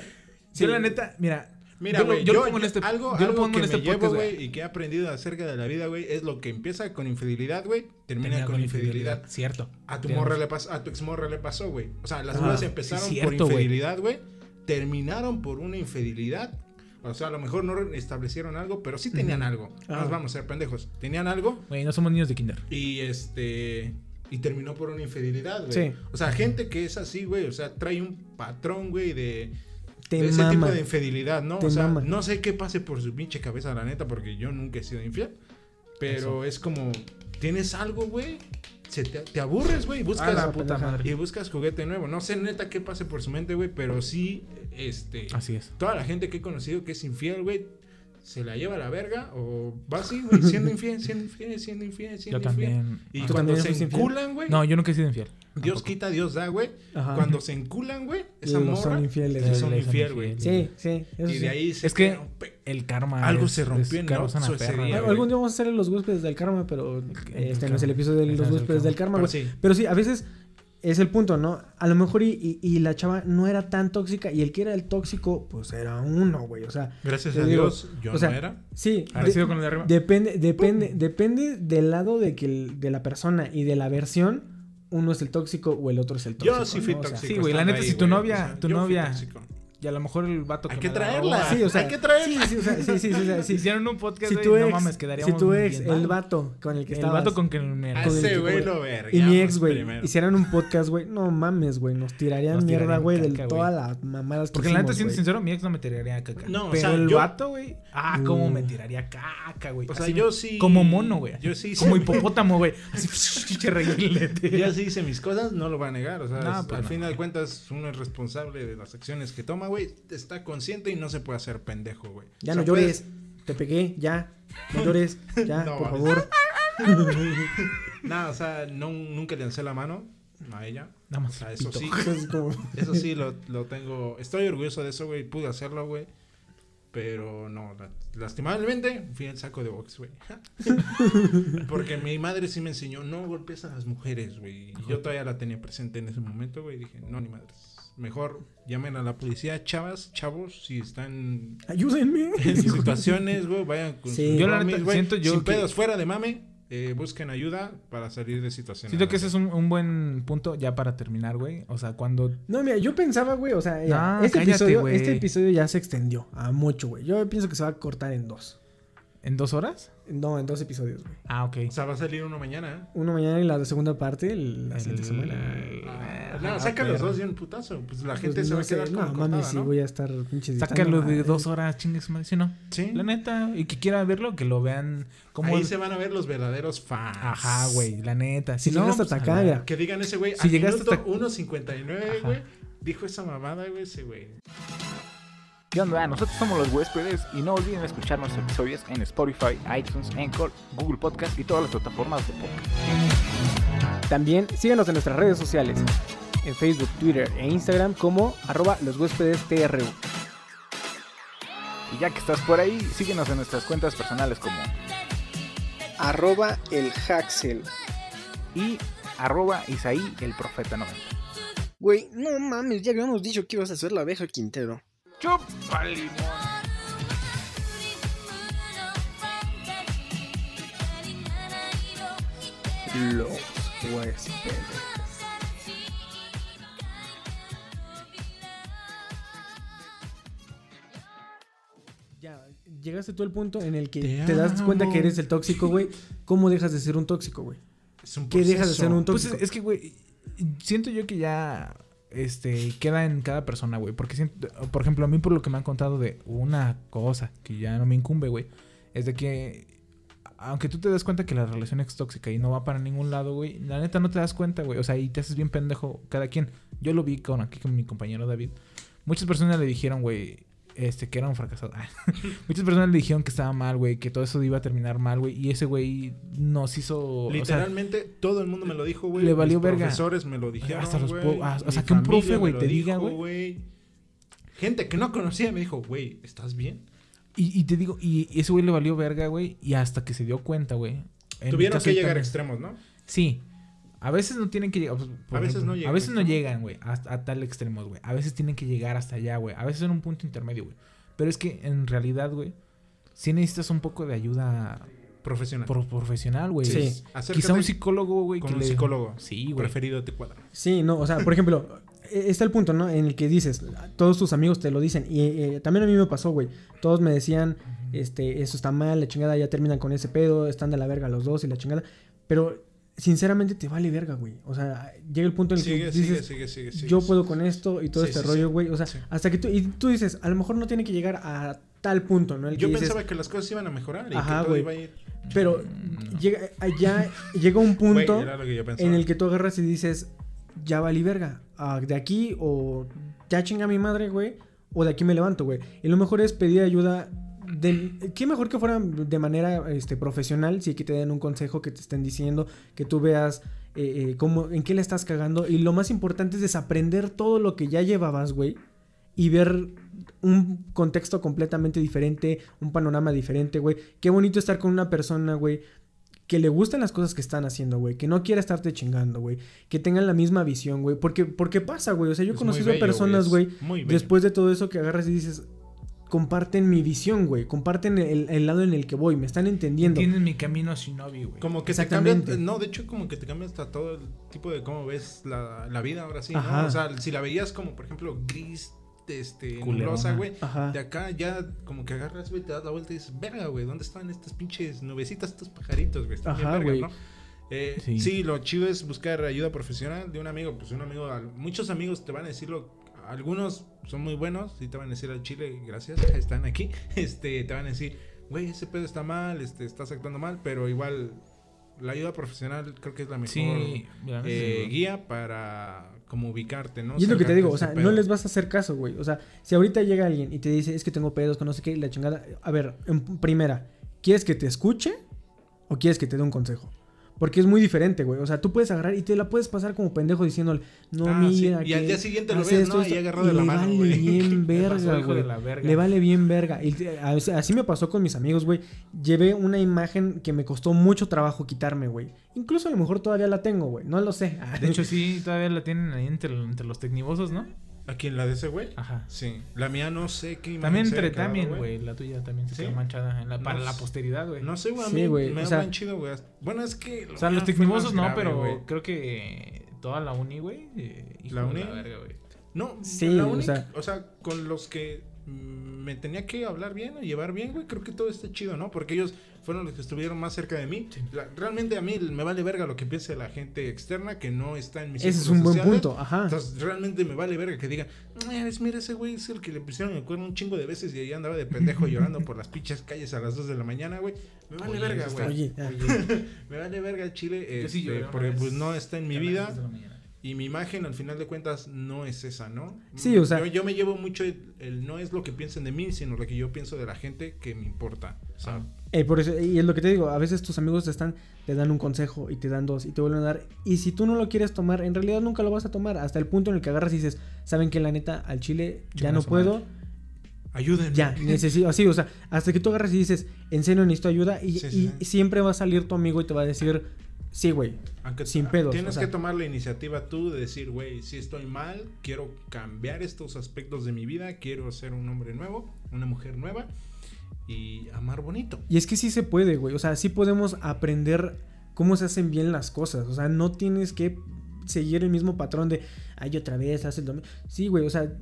Yo, la neta, mira. Mira, güey, yo yo, lo pongo en yo- este- algo, yo algo que este me llevo, güey, y que he aprendido acerca de la vida, güey, es lo que empieza con infidelidad, güey, termina, con infidelidad. Cierto. A tu morra le pasó, a tu exmorra le pasó, güey. O sea, las Ah, sí, empezaron cierto, por infidelidad, güey. Terminaron por una infidelidad. O sea, a lo mejor no establecieron algo, pero sí tenían algo. Ah. Nos vamos a ser pendejos. Tenían algo Güey, no somos niños de kinder. y este y terminó por una infidelidad, güey. Sí. O sea, gente que es así, güey, o sea, trae un patrón, güey, de, te ese mama. tipo de infidelidad, ¿no? Te o sea, mama. no sé qué pase por su pinche cabeza, la neta, porque yo nunca he sido infiel. Pero es como, tienes algo, güey, se te, te aburres, güey, buscas A la puta madre. y buscas juguete nuevo. No sé neta qué pase por su mente, güey, pero sí, este, Así es. toda la gente que he conocido que es infiel, güey, se la lleva a la verga o va así, güey, siendo infiel, siendo infiel, siendo infiel, siendo Yo infiel. también. Y ¿Tú cuando también se enculan, güey, No, yo nunca he sido infiel. Dios quita, Dios da, güey. Ajá. Cuando se enculan, güey, esa morra son infieles, sí güey. son Les son infiel, güey. infieles. Sí, sí. Eso Y sí. de ahí se Es que- queda un pe- El karma. Algo es- se rompió en ese perra. Algún día vamos a hacer los huéspedes del karma, pero este no es el episodio de los no huéspedes del karma, güey. sí. Pero sí, a veces es el punto, ¿no? A lo mejor y, y- y la chava no era tan tóxica y el que era el tóxico, pues era uno, güey. O sea, Gracias a digo, Dios, yo o sea, no era. sí. De- con el de arriba. Depende, depende, depende del lado de que el- de la persona y de la versión, uno es el tóxico o el otro es el tóxico. Yo sí fui ¿no? O sea, tóxico. sí, güey, la neta, ahí, si tu güey. novia- tu yo fui novia- tóxico. Y a lo mejor el vato Hay que que me la traerla. Sí, o sea, Hay que traerla. Sí, sí, o sea, sí, sí, o sea, Si sí. hicieran un podcast, Si güey, tu no mames, quedaríamos si tu ex, el vato con el que El estabas, vato con que me... A con el ese que- güey lo y mi ex, güey, hicieran un podcast, güey, no mames, güey, nos tirarían Nos mierda, güey, de todas las mamadas que Porque la neta, siendo sincero, mi ex no me tiraría caca. No, o Pero sea, el yo- vato, güey. Ah, cómo Uh. me tiraría caca, güey. O sea, yo sí. Como mono, güey. Yo sí. Como hipopótamo, güey. Así, chiche reguilete. Ya sí hice mis cosas, no lo va a negar. O sea, pues al final de cuentas, uno es responsable de las acciones que toma, güey. Está consciente y no se puede hacer pendejo, güey. Ya O no llores, te pegué, ya, no llores, ya, No, por favor. Nada, o sea, no, nunca le lancé la mano a ella. Nada O más. sea, eso sí. Eso sí lo, lo tengo. Estoy orgulloso de eso, güey. Pude hacerlo, güey. Pero no, la- lastimablemente fui el saco de box, güey. Porque mi madre sí me enseñó, no golpes a las mujeres, güey. Y yo todavía la tenía presente en ese momento, güey. Dije, no, ni madres. Mejor llamen a la policía, chavas, chavos, si están Ayúdenme. en situaciones, güey, vayan con Sí. Yo la neta güey. siento yo Sin que- pedos, fuera de mame, eh, busquen ayuda para salir de situaciones. Siento que ese es un, un buen punto ya para terminar, güey. O sea, cuando... No, mira, yo pensaba, güey, o sea, ya, No, este, cállate, episodio, güey. este episodio ya se extendió a mucho, güey. Yo pienso que se va a cortar en dos. ¿En dos horas? No, en dos episodios, güey. Ah, ok. O sea, va a salir uno mañana, ¿eh? Uno mañana y la segunda parte el- la El- siguiente semana. Ah, no, saca los dos de un putazo. Pues la Pues gente se no va a quedar No, como mames, cortada, sí ¿no? voy a estar pinche Sácalo de dos ah, horas, chingues, madre. ¿Sí no? Sí. La neta. Y que quiera verlo, que lo vean como... Ahí se van a ver los verdaderos fans. Ajá, güey. La neta. Si no, llegaste pues, hasta a acá, la- mira. Que digan ese güey. Si Si llegaste hasta- 1.59, Ajá. güey. Dijo esa mamada, güey, ese güey. ¿Qué onda? Nosotros somos los huéspedes y no olviden escuchar nuestros episodios en Spotify, iTunes, Anchor, Google Podcast y todas las plataformas de podcast. También síganos en nuestras redes sociales. En Facebook, Twitter e Instagram como arroba los huéspedes TRU. Y ya que estás por ahí, síguenos en nuestras cuentas personales como Arroba el Haxel. y arroba Isaí el Profeta 90. Güey, no mames, ya habíamos dicho que ibas a hacer la abeja Quintero. ¡Chupa limón! Los huéspedes. Ya, llegaste tú al punto en el que Te te, das cuenta que eres el tóxico, güey. ¿Cómo dejas de ser un tóxico, güey? Es un ¿Qué dejas de ser un Pues tóxico? es, es que, güey, siento yo que ya este queda en cada persona, güey. Porque siento, por ejemplo, a mí por lo que me han contado de una cosa que ya no me incumbe, güey, es de que aunque tú te das cuenta que la relación es tóxica y no va para ningún lado, güey, la neta no te das cuenta, güey. O sea, y te haces bien pendejo cada quien. Yo lo vi con aquí con mi compañero David. Muchas personas le dijeron, güey, este, que era un fracasado. Muchas personas le dijeron que estaba mal, güey, que todo eso iba a terminar mal, güey. Y ese güey nos hizo. o sea, Literalmente todo el mundo me lo dijo, güey. le valió Mis verga. profesores me lo dijeron, Hasta los ah, o sea, que un profe, güey, te diga, dijo, güey. Gente que no conocía me dijo, güey, ¿estás bien? y, y te digo, y ese güey le valió verga, güey. Y hasta que se dio cuenta, güey. Tuvieron que llegar a extremos, ¿no? Sí. A veces no tienen que llegar. pues, A veces no A llegan, veces no ¿no? llegan, güey, hasta a tal extremo, güey. A veces tienen que llegar hasta allá, güey. A veces en un punto intermedio, güey. Pero es que en realidad, güey, sí necesitas un poco de ayuda Profesional. pro- profesional, güey. Sí. Acércate Quizá un psicólogo, güey. con que un le- psicólogo. Sí, güey. Preferido te cuadra. Sí, no, o sea, por ejemplo, eh, está el punto, ¿no? En el que dices, todos tus amigos te lo dicen. Y eh, también a mí me pasó, güey. Todos me decían, este, eso está mal, la chingada, ya terminan con ese pedo, están de la verga los dos y la chingada. Pero, sinceramente, te vale verga, güey. O sea, llega el punto en el Sigue, que dices, sigue, sigue, sigue. yo puedo con esto y todo Sí, este sí, rollo, güey. O sea, Sí. hasta que tú, y tú dices, a lo mejor no tiene que llegar a tal punto, ¿no? El que Yo dices, pensaba que las cosas iban a mejorar y Ajá, que todo iba a ir. pero Mm, llega, ya llega un punto Güey, en el que tú agarras y dices, ya valí verga, ah, de aquí o ya chinga mi madre, güey, o de aquí me levanto, güey. Y lo mejor es pedir ayuda. De, qué mejor que fuera de manera este, profesional, si que te den un consejo, que te estén diciendo, que tú veas eh, eh, cómo, en qué le estás cagando. Y lo más importante es desaprender todo lo que ya llevabas, güey, y ver un contexto completamente diferente, un panorama diferente, güey. Qué bonito estar con una persona, güey, que le gusten las cosas que están haciendo, güey. Que no quiera estarte chingando, güey. Que tengan la misma visión, güey. Porque, porque pasa, güey. O sea, yo he conocido bello, personas, güey, después de todo eso que agarras y dices, comparten mi visión, güey. Comparten el, el lado en el que voy. Me están entendiendo. Entienden mi camino shinobi, güey. Como que te cambia, Exactamente. no, de hecho como que te cambia hasta todo el tipo de cómo ves la, la vida ahora sí, Ajá. ¿no? O sea, si la veías como por ejemplo gris, este, nublosa, güey, de acá ya como que agarras, güey, te das la vuelta y dices, verga, güey, ¿dónde están estas pinches nubecitas, estos pajaritos, güey? Están bien verga. ¿no? Eh, Sí. sí. lo chido es buscar ayuda profesional de un amigo, pues un amigo, muchos amigos te van a decirlo, algunos son muy buenos y te van a decir al chile, gracias, están aquí, este, te van a decir, güey, ese pedo está mal, este, estás actuando mal, pero igual la ayuda profesional creo que es la mejor Sí, eh, sí. guía para como ubicarte, ¿no? Y es lo que te digo, o ese sea, pedo. no les vas a hacer caso, güey. O sea, si ahorita llega alguien y te dice, es que tengo pedos, con no sé qué, la chingada. A ver, en primera, ¿quieres que te escuche o quieres que te dé un consejo? Porque es muy diferente, güey. O sea, tú puedes agarrar y te la puedes pasar como pendejo diciéndole, no, Ah, sí. mira. Y al día siguiente lo ves, ¿no? Agarrado de la le mano, vale güey. bien verga, güey. Le vale bien verga. Y así me pasó con mis amigos, güey. Llevé una imagen que me costó mucho trabajo quitarme, güey. Incluso a lo mejor todavía la tengo, güey. No lo sé. De hecho, sí, todavía la tienen ahí entre, entre los tecnivosos, ¿no? ¿Aquí en la de ese güey? Ajá. Sí. La mía no sé qué También entre también, güey. La tuya también se ¿Sí? quedó manchada en la, para No la posteridad, güey. No sé, güey, a Sí, güey, me o da sea- buen chido, güey. Bueno, es que... O sea, los más no, grave, pero güey. creo que toda la uni, güey. eh, ¿La uni? verga, güey. No, Sí, la o única- sea- o sea, con los que me tenía que hablar bien o llevar bien, güey, creo que todo está chido, ¿no? Porque ellos fueron los que estuvieron más cerca de mí. La- realmente a mí me vale verga lo que piense la gente externa que no está en mis Ese es un buen punto, ajá. Entonces, realmente me vale verga que digan, "Ah, es, mira, ese güey es el que le pusieron el cuerno un chingo de veces y ahí andaba de pendejo llorando por las pinches calles a las 2 de la mañana, güey. Me vale Oye, verga, güey. Oye, ah. Me vale verga Chile, Yo sí lloré una porque vez pues no está en mi vida. Y mi imagen, al final de cuentas, no es esa, ¿no? Sí, o sea- Yo, yo me llevo mucho el, el no es lo que piensen de mí, sino lo que yo pienso de la gente que me importa. O sea, Eh, por eso, y es lo que te digo, a veces tus amigos te están, te dan un consejo y te dan dos y te vuelven a dar. Y si tú no lo quieres tomar, en realidad nunca lo vas a tomar. Hasta el punto en el que agarras y dices, saben que la neta, al chile ya no puedo, ayúdenme. ya, necesito, así, o sea, hasta que tú agarras y dices, en serio necesito ayuda, y, Sí, sí, y sí. siempre va a salir tu amigo y te va a decir, sí, güey. Aunque sin pedos, Tienes o sea. que tomar la iniciativa tú de decir, güey, si estoy mal, quiero cambiar estos aspectos de mi vida, quiero ser un hombre nuevo, una mujer nueva y amar bonito. Y es que sí se puede, güey. O sea, sí podemos aprender cómo se hacen bien las cosas. O sea, no tienes que seguir el mismo patrón de, ay, otra vez, haz el domingo. Sí, güey, o sea,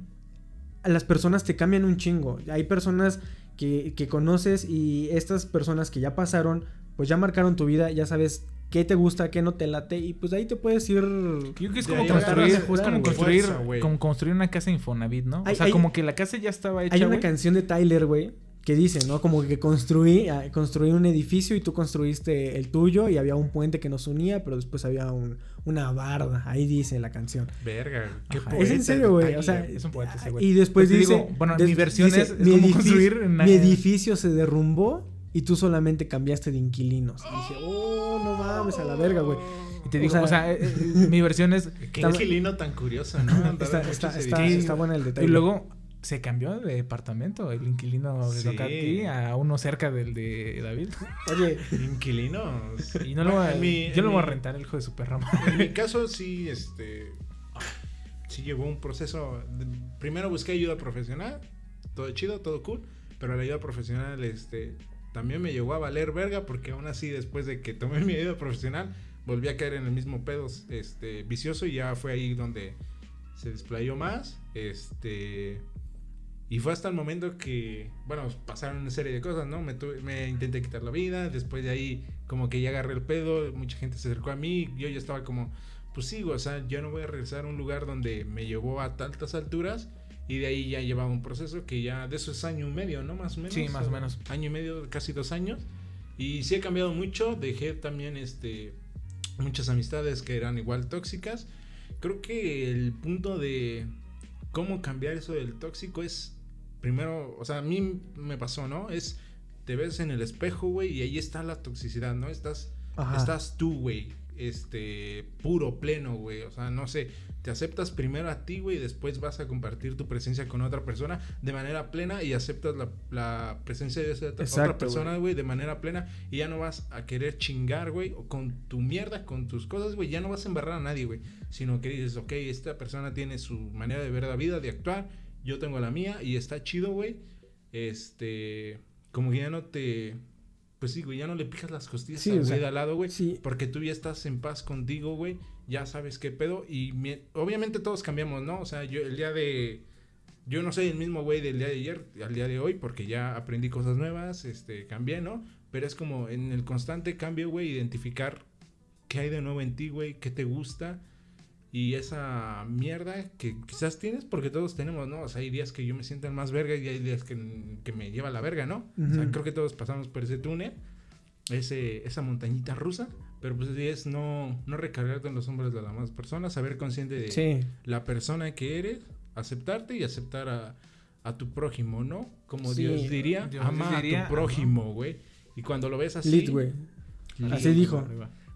las personas te cambian un chingo. Hay personas que, que conoces y estas personas que ya pasaron, pues ya marcaron tu vida, ya sabes qué te gusta, qué no te late y pues ahí te puedes ir... Yo creo que es De como construir, es como construir, Fuerza, güey. como construir una casa Infonavit, ¿no? Hay- o sea, hay- como que la casa ya estaba hecha, Hay una canción de Tyler, güey, que dice, ¿no? Como que construí, ah, construí un edificio y tú construiste el tuyo y había un puente que nos unía, pero después había un, una barda. Ahí dice la canción. Verga, qué Ajá. Es poeta en serio, güey. O sea, Es un poeta ese güey. y después te dice, digo, bueno, des- mi versión dice, es, es mi, como edificio, construir una- mi edificio se derrumbó y tú solamente cambiaste de inquilinos. Y dije, oh, no mames, a la verga, güey. Y te o digo, sea- o sea, eh, eh, mi versión es... Qué Está- inquilino tan curioso, ¿no? Está, en está, está, bueno el detalle. Y luego se cambió de departamento el inquilino de Sí. A uno cerca del de David. Oye, Inquilinos. Y no lo voy a, mi- yo lo voy a rentar, el hijo de su perra. En mi caso sí, este, sí llevó un proceso. de- primero busqué ayuda profesional, todo chido, todo cool, pero la ayuda profesional, este, también me llegó a valer verga porque aún así después de que tomé mi ayuda profesional volví a caer en el mismo pedo, este, vicioso y ya fue ahí donde se desplayó más, este. Y fue hasta el momento que, bueno, pasaron una serie de cosas, ¿no? Me, tuve- me intenté quitar la vida, después de ahí como que ya agarré el pedo, mucha gente se acercó a mí, yo ya estaba como, pues güey, o sea, yo no voy a regresar a un lugar donde me llevó a tantas alturas y de ahí ya llevaba un proceso que ya de eso es año y medio, ¿no? Más o menos. Sí, más o menos. Año y medio, casi dos años. Y sí he cambiado mucho, dejé también este muchas amistades que eran igual tóxicas. Creo que el punto de cómo cambiar eso del tóxico es primero, o sea, a mí me pasó, ¿no? Es te ves en el espejo, güey, y ahí está la toxicidad, ¿no? Estás Ajá. estás tú, güey, este puro, pleno, güey, o sea, no sé, te aceptas primero a ti, güey, y después vas a compartir tu presencia con otra persona de manera plena y aceptas la, la presencia de esa otra persona, güey, de manera plena y ya no vas a querer chingar, güey, o con tu mierda, con tus cosas, güey, ya no vas a embarrar a nadie, güey, sino que dices, ok, esta persona tiene su manera de ver la vida, de actuar, yo tengo la mía y está chido, güey, este, como que ya no te, pues sí, güey, ya no le picas las costillas Sí, al güey de al lado, güey, sí. porque tú ya estás en paz contigo, güey, ya sabes qué pedo y mi- obviamente todos cambiamos, ¿no? O sea, yo el día de yo no soy el mismo güey del día de ayer al día de hoy porque ya aprendí cosas nuevas, este, cambié, ¿no? Pero es como en el constante cambio, güey, identificar qué hay de nuevo en ti, güey, qué te gusta y esa mierda que quizás tienes porque todos tenemos, ¿no? O sea, hay días que yo me siento más verga y hay días que, que me lleva la verga, ¿no? O sea, creo que todos pasamos por ese túnel, ese, esa montañita rusa, pero pues es no, no recargarte en los hombros de las demás personas, saber consciente de Sí. la persona que eres, aceptarte y aceptar a, a tu prójimo, ¿no? Como Sí. Dios diría, Dios ama diría, a tu prójimo, güey. Y cuando lo ves así, Lit, güey. Así dijo.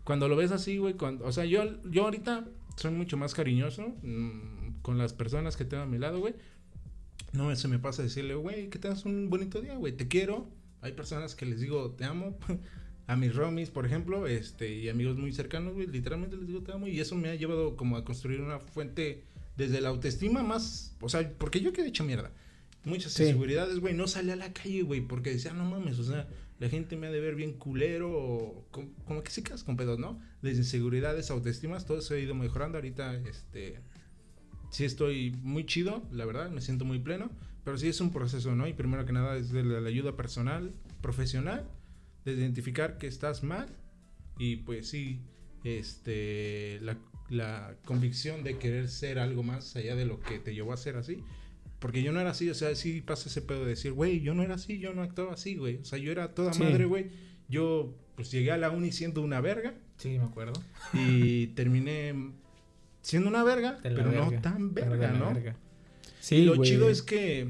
cuando lo ves así, güey, cuando, o sea, yo, yo ahorita soy mucho más cariñoso mm, con las personas que tengo a mi lado, güey. No se me pasa decirle, güey, que tengas un bonito día, güey, te quiero. Hay personas que les digo, te amo. a mis romis, por ejemplo, este, y amigos muy cercanos, güey, literalmente les digo, te amo. Y eso me ha llevado como a construir una fuente desde la autoestima más, o sea, porque yo quedé hecho mierda. Muchas Sí. inseguridades, güey, no salí a la calle, güey, porque decía, no mames, o sea, la gente me ha de ver bien culero, como que sí quedas con pedos, ¿no? Desde inseguridades, autoestimas, todo eso ha ido mejorando. Ahorita, este, sí estoy muy chido, la verdad, me siento muy pleno, pero sí es un proceso, ¿no? Y primero que nada es de la, la ayuda personal, profesional, de identificar que estás mal y pues sí, este, la, la convicción de querer ser algo más allá de lo que te llevó a ser así. Porque yo no era así, o sea, sí pasa ese pedo de decir, güey, yo no era así, yo no actuaba así, güey. O sea, yo era toda Sí. madre, güey. Yo, pues llegué a la uni siendo una verga Sí, me acuerdo. y terminé siendo una verga, pero no tan verga, ¿no? verga. Sí, y lo chido es que.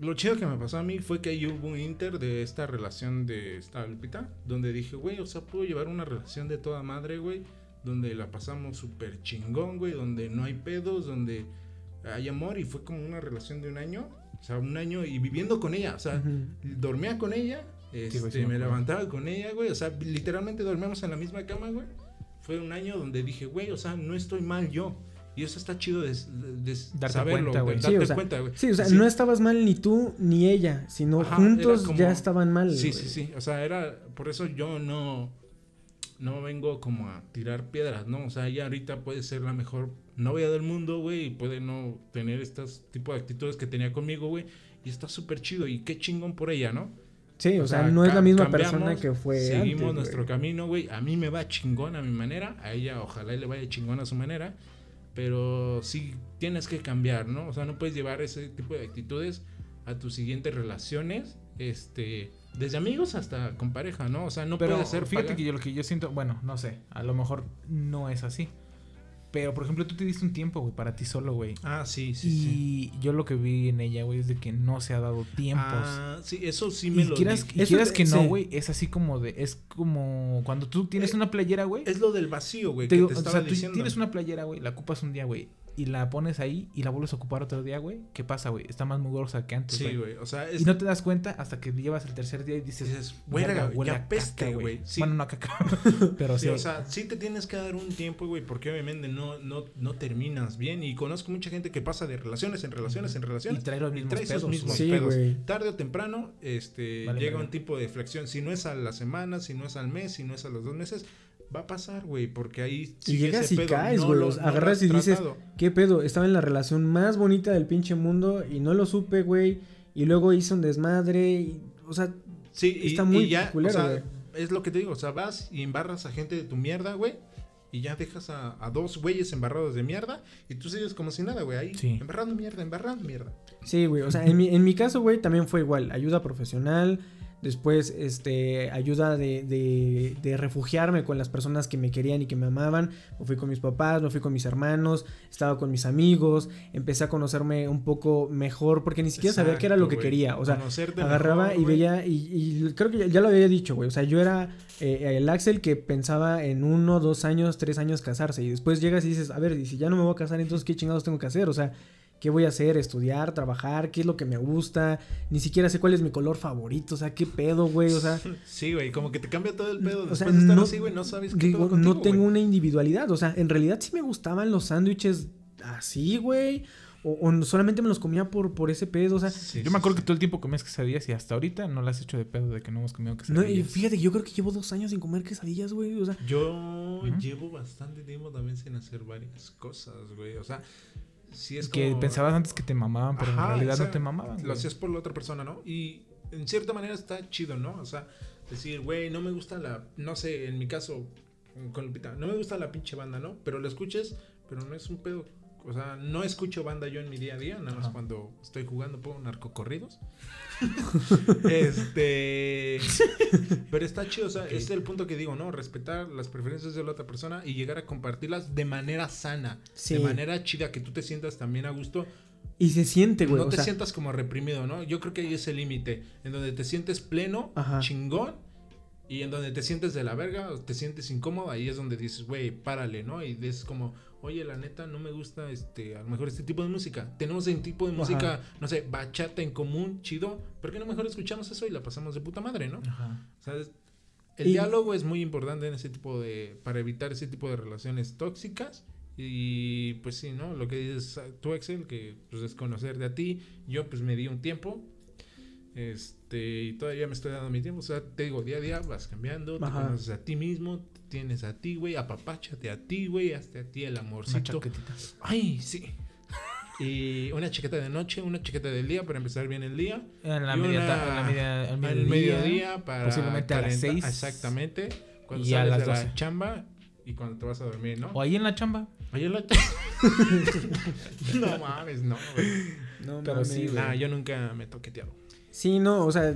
Lo chido que me pasó a mí fue que ahí hubo un inter de esta relación de esta Lupita. Donde dije, güey, o sea, puedo llevar una relación de toda madre, güey. Donde la pasamos súper chingón, güey. Donde no hay pedos, donde hay amor. Y fue como una relación de un año. O sea, un año y viviendo con ella. O sea, dormía con ella. Este, sí me levantaba con ella, güey. O sea, literalmente dormíamos en la misma cama, güey. Fue un año donde dije, güey, o sea, no estoy mal yo. Y eso está chido de, de- de Darte saberlo, cuenta, güey. Sí, o sea, cuenta, güey. Sí, o sea, Sí. no estabas mal ni tú ni ella, sino Ajá, juntos como- ya estaban mal. Sí, güey. sí, sí. O sea, era. Por eso yo no. No vengo como a tirar piedras, ¿no? O sea, ella ahorita puede ser la mejor novia del mundo, güey. Y puede no tener estos tipo de actitudes que tenía conmigo, güey. Y está súper chido. Y qué chingón por ella, ¿no? Sí, o, O sea, sea, no es la misma persona que fue Seguimos antes, nuestro camino, güey. A mí me va chingón a mi manera. A ella, ojalá y le vaya chingón a su manera. Pero sí tienes que cambiar, ¿no? O sea, no puedes llevar ese tipo de actitudes a tus siguientes relaciones, este, desde amigos hasta con pareja, ¿no? O sea, no Pero puede ser fíjate pagar- que yo lo que yo siento, bueno, no sé, a lo mejor no es así. Pero, por ejemplo, tú te diste un tiempo, güey, para ti solo, güey. Ah, sí, sí, sí. Y yo lo que vi en ella, güey, es de que no se ha dado tiempos. Ah, sí, eso sí me y lo quieras, y quieras que no, sí. güey, es así como de, es como cuando tú tienes Eh, una playera, güey. Es lo del vacío, güey, Te que te o estaba sea, tú diciendo. tienes una playera, güey, la ocupas un día, güey, y la pones ahí y la vuelves a ocupar otro día, güey. ¿Qué pasa, güey? Está más mugrosa que antes, Sí, güey. güey, o sea, es... y no te das cuenta hasta que llevas el tercer día y dices, Dices, "Verga, huele ya a peste, güey". Sí. Bueno, no a caca, pero Sí, sí. o sea, sí te tienes que dar un tiempo, güey, porque obviamente no, no, no terminas bien. Y conozco mucha gente que pasa de relaciones en relaciones en y relaciones. trae los Y mismos trae esos pedos, mismos Sí, pedos. güey. Tarde o temprano, este, Vale, llega un tipo de flexión. Si no es a la semana, si no es al mes, si no es a los dos meses, va a pasar, güey, porque ahí Y llegas ese y pedo, caes, güey. lo- o sea, no lo agarras y dices, tratado. ¿qué pedo? Estaba en la relación más bonita del pinche mundo y no lo supe, güey. Y luego hice un desmadre. Y, o sea, Sí, y, está muy y ya, culero, o sea, es lo que te digo, o sea, vas y embarras a gente de tu mierda, güey, y ya dejas a, a dos güeyes embarrados de mierda, y tú sigues como si nada, güey, ahí, Sí. embarrando mierda, embarrando mierda. Sí, güey. O sea, en mi, en mi caso, güey, también fue igual. Ayuda profesional. Después, este, ayuda de, de, de refugiarme con las personas que me querían y que me amaban. Me fui con mis papás, me fui con mis hermanos, estaba con mis amigos. Empecé a conocerme un poco mejor porque ni siquiera sabía qué era lo que quería. O sea, Conocerte agarraba mejor, y veía, y, y creo que ya, ya lo había dicho, güey. O sea, yo era eh, el Axel que pensaba en uno, dos años, tres años casarse. Y después llegas y dices, a ver, y si ya no me voy a casar, entonces ¿qué chingados tengo que hacer? O sea, ¿qué voy a hacer? ¿Estudiar? ¿Trabajar? ¿Qué es lo que me gusta? Ni siquiera sé cuál es mi color favorito. O sea, ¿qué pedo, güey? O sea, Sí, güey, como que te cambia todo el pedo. o Después sea, de estar no- así, güey, no sabes qué digo, pedo contigo, no tengo güey. una individualidad. O sea, en realidad sí me gustaban los sándwiches así, güey. O, o solamente me los comía por, por ese pedo. O sea, Sí, Yo me acuerdo sí. que todo el tiempo comías quesadillas y hasta ahorita no las has hecho de pedo de que no hemos comido no, quesadillas. y fíjate yo creo que llevo dos años sin comer quesadillas, güey. O sea, Yo llevo bastante tiempo también sin hacer varias cosas, güey. O sea, sí es que pensabas antes que te mamaban, pero Ajá, en realidad o sea, no te mamaban. Lo güey. hacías por la otra persona, ¿no? Y en cierta manera está chido, ¿no? O sea, decir, güey, no me gusta la, no sé, en mi caso, con Lupita, no me gusta la pinche banda, ¿no? Pero la escuches, pero no es un pedo. O sea, no escucho banda yo en mi día a día, nada más Ajá. cuando estoy jugando pongo narcocorridos. este. Pero está chido, o sea, ese es el punto que digo, ¿no? Respetar las preferencias de la otra persona y llegar a compartirlas de manera sana, Sí. de manera chida, que tú te sientas también a gusto y se siente, güey. no o te sea, sientas como reprimido, ¿no? Yo creo que ahí es el límite, en donde te sientes pleno, Ajá. chingón, y en donde te sientes de la verga, o te sientes incómodo, ahí es donde dices, güey, párale, ¿no? Y es como, oye, la neta, no me gusta, este, a lo mejor este tipo de música. Tenemos un tipo de Ajá. música, no sé, bachata en común, chido, ¿por qué no mejor escuchamos eso y la pasamos de puta madre, ¿no? Ajá. O sea, el Y- diálogo es muy importante en ese tipo de, para evitar ese tipo de relaciones tóxicas. Y pues sí, ¿no? Lo que dices ah, tú, Excel, que pues es conocerte a ti. Yo pues me di un tiempo. Este, y todavía me estoy dando mi tiempo. O sea, te digo, día a día vas cambiando, te conoces a ti mismo, te tienes a ti, güey, apapáchate a ti, güey, hazte a ti el amorcito. Ay, sí. Y una chaqueta de noche, una chaqueta del día para empezar bien el día. En la Y media, una- en la media, al Al mediodía. mediodía para posiblemente a las calentar- seis. Exactamente. Cuando y a sales las de la 12. chamba y cuando te vas a dormir, ¿no? O ahí en la chamba. Oye, la No mames, no, güey. no pero mames. sí, güey. Nah, yo nunca me he toqueteado. Sí, no, o sea,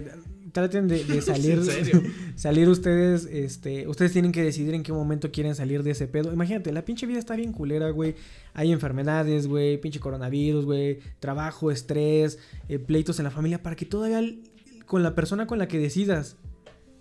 traten de, de salir, salir ustedes, este, ustedes tienen que decidir en qué momento quieren salir de ese pedo. Imagínate, la pinche vida está bien culera, güey. Hay enfermedades, güey, pinche coronavirus, güey, trabajo, estrés, eh, pleitos en la familia, para que todavía l- con la persona con la que decidas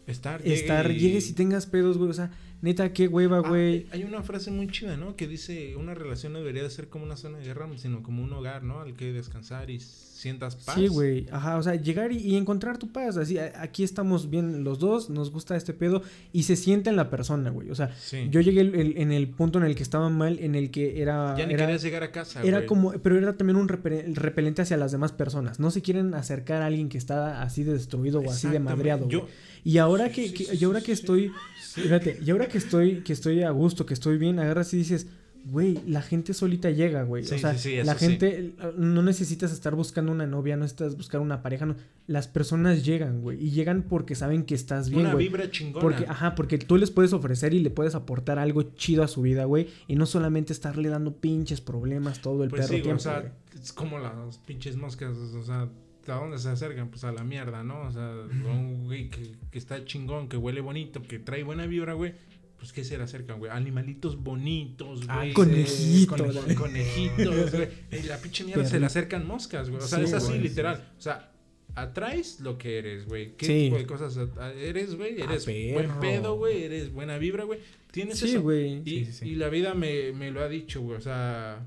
Estar, estar, llegues y tengas pedos, güey. O sea, neta, qué hueva, Ah, güey. hay una frase muy chida, ¿no? Que dice, una relación no debería de ser como una zona de guerra, sino como un hogar, ¿no? Al que descansar y sientas paz. Sí, güey. Ajá, o sea, llegar y, y encontrar tu paz. Así, aquí estamos bien los dos, nos gusta este pedo y se siente en la persona, güey. O sea, Sí. yo llegué el- el- en el punto en el que estaba mal, en el que era... ya ni era, querías llegar a casa, era güey. como, pero era también un repele- repelente hacia las demás personas. No se quieren acercar a alguien que está así de destruido o así de madreado. Yo- Y ahora Sí, que, sí, que- y ahora que estoy, fíjate, y ahora que estoy, que estoy a gusto, que estoy bien, agarras y dices, güey, la gente solita llega, güey. Sí, o sea, sí, sí, la gente, no necesitas estar buscando una novia, no necesitas buscar una pareja, no. Las personas llegan, güey, y llegan porque saben que estás bien, una güey. vibra chingona. Porque, ajá, porque tú les puedes ofrecer y le puedes aportar algo chido a su vida, güey. Y no solamente estarle dando pinches problemas todo el Pues perro tiempo, o sea, güey. es como las pinches moscas, o sea, ¿a dónde se acercan? Pues a la mierda, ¿no? O sea, un güey que, que está chingón, que huele bonito, que trae buena vibra, güey. Pues ¿qué se le acercan, güey? Animalitos bonitos, güey. conejitos, Coneji- güey. conejitos, güey. Y la pinche mierda se le acercan moscas, güey. O sea, Sí, es así, güey, literal. O sea, atraes lo que eres, güey. ¿Qué Sí. tipo de cosas eres, güey? Eres buen pedo, güey. Eres buena vibra, güey. Tienes Sí, eso. güey. Y, sí, sí. y la vida me, me lo ha dicho, güey. O sea,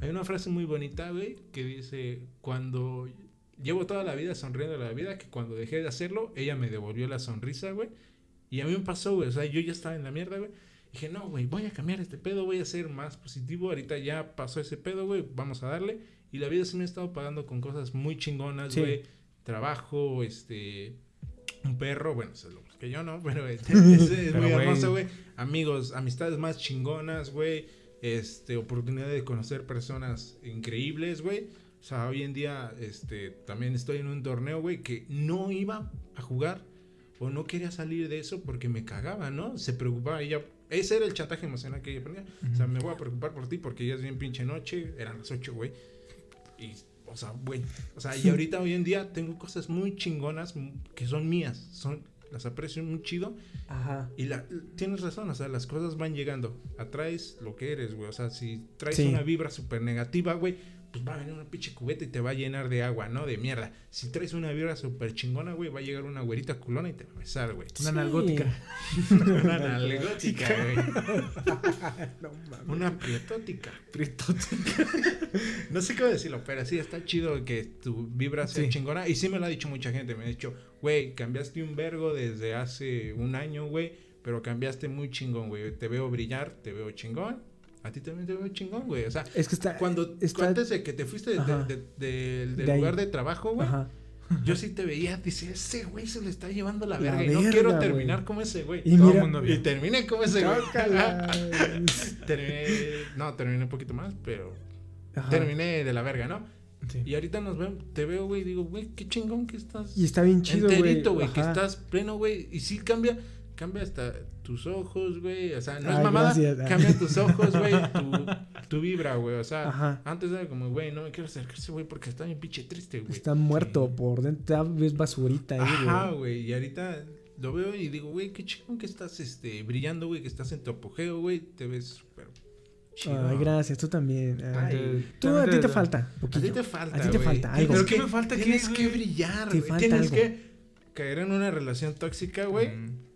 hay una frase muy bonita, güey, que dice, cuando llevo toda la vida sonriendo a la vida, que cuando dejé de hacerlo, ella me devolvió la sonrisa, güey. Y a mí me pasó, güey. O sea, yo ya estaba en la mierda, güey. Dije, no, güey, voy a cambiar este pedo, voy a ser más positivo. Ahorita ya pasó ese pedo, güey. Vamos a darle. Y la vida sí me ha estado pagando con cosas muy chingonas, Sí. güey. Trabajo, este... Un perro, bueno, eso es lo que yo no, pero es, es- es Pero, muy güey. hermoso, güey. Amigos, amistades más chingonas, güey. Este, oportunidad de conocer personas increíbles, güey. O sea, hoy en día, este, también estoy en un torneo, güey, que no iba a jugar o no quería salir de eso porque me cagaba, ¿no? Se preocupaba ella. Ese era el chantaje emocional que ella ponía. O sea, me voy a preocupar por ti porque ya es bien pinche noche. Eran las 8, güey. Y, o sea, güey. O sea, y ahorita hoy en día tengo cosas muy chingonas que son mías. Son, las aprecio muy chido. Ajá. Y la, tienes razón, o sea, las cosas van llegando. Atraes lo que eres, güey. O sea, si traes Sí. una vibra súper negativa, güey, pues va a venir una pinche cubeta y te va a llenar de agua, ¿no? De mierda. Si traes una vibra súper chingona, güey, va a llegar una güerita culona y te va a besar, güey. Una Sí. nalgótica. Una nalgótica, güey. No mames. Una prietótica. No sé cómo decirlo, pero sí, está chido que tu vibra sea Sí. chingona. Y sí me lo ha dicho mucha gente. Me ha dicho, güey, cambiaste un vergo desde hace un año, güey. Pero cambiaste muy chingón, güey. Te veo brillar, te veo chingón. A ti también te veo chingón, güey. O sea, Es que está. cuando está- antes de que te fuiste de- Ajá. de- de- del De ahí. lugar de trabajo, güey, Ajá. yo sí te veía, dice, ese güey se le está llevando la La verga. y no verga, quiero terminar como ese güey. Y Todo mira. el mundo Y terminé como ese güey. Terminé, no, terminé un poquito más, pero Ajá. terminé de la verga, ¿no? Sí. Y ahorita nos vemos, te veo, güey, y digo, güey, qué chingón que estás. Y está bien chido, güey. enterito, güey, que estás pleno, güey. Y sí cambia, cambia hasta tus ojos, güey. O sea, no es mamada, gracias. cambia tus ojos, güey, tu, tu vibra, güey. O sea, Ajá. antes era como, güey, no me quiero acercarse, güey, porque está bien pinche triste, güey. Está muerto por dentro. Ves basurita ahí, Ajá, güey. güey. Y ahorita lo veo y digo, güey, qué chingón que estás este, brillando, güey, que estás en tu apogeo, güey. Te ves súper chido. Ay, gracias. Tú también. Ay. Tú, a ti te falta. A ti te falta. A ti te güey. falta Tienes algo. ¿Pero que- qué me falta? ¿Qué, Tienes que güey? brillar, Te güey. falta Tienes algo. que caer en una relación tóxica, güey. Mm.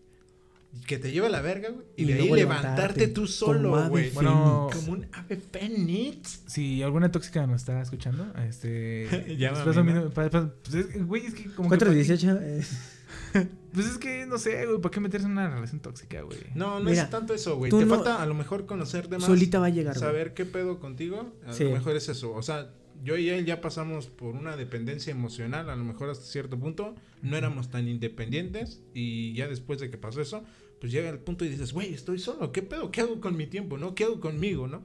Que te lleva a la verga, güey. Y, Y de ahí levantarte levantarte tú solo, güey. Bueno, Como un ave fénix. Si alguna tóxica nos está escuchando, este. Llámame, pues, pues, es- Güey, es que como. que 4 de pa' qué- 18. Pues es que no sé, güey, ¿para qué meterse en una relación tóxica, güey? No, no Mira, es tanto eso, güey. Te no- falta a lo mejor conocerte más. solita va a llegar, güey. saber qué pedo contigo, a Sí. lo mejor es eso. O sea, yo y él ya pasamos por una dependencia emocional, a lo mejor hasta cierto punto. No éramos tan independientes y ya después de que pasó eso, pues llega el punto y dices, güey, estoy solo, ¿qué pedo? ¿Qué hago con mi tiempo? ¿No? ¿Qué hago conmigo? ¿No?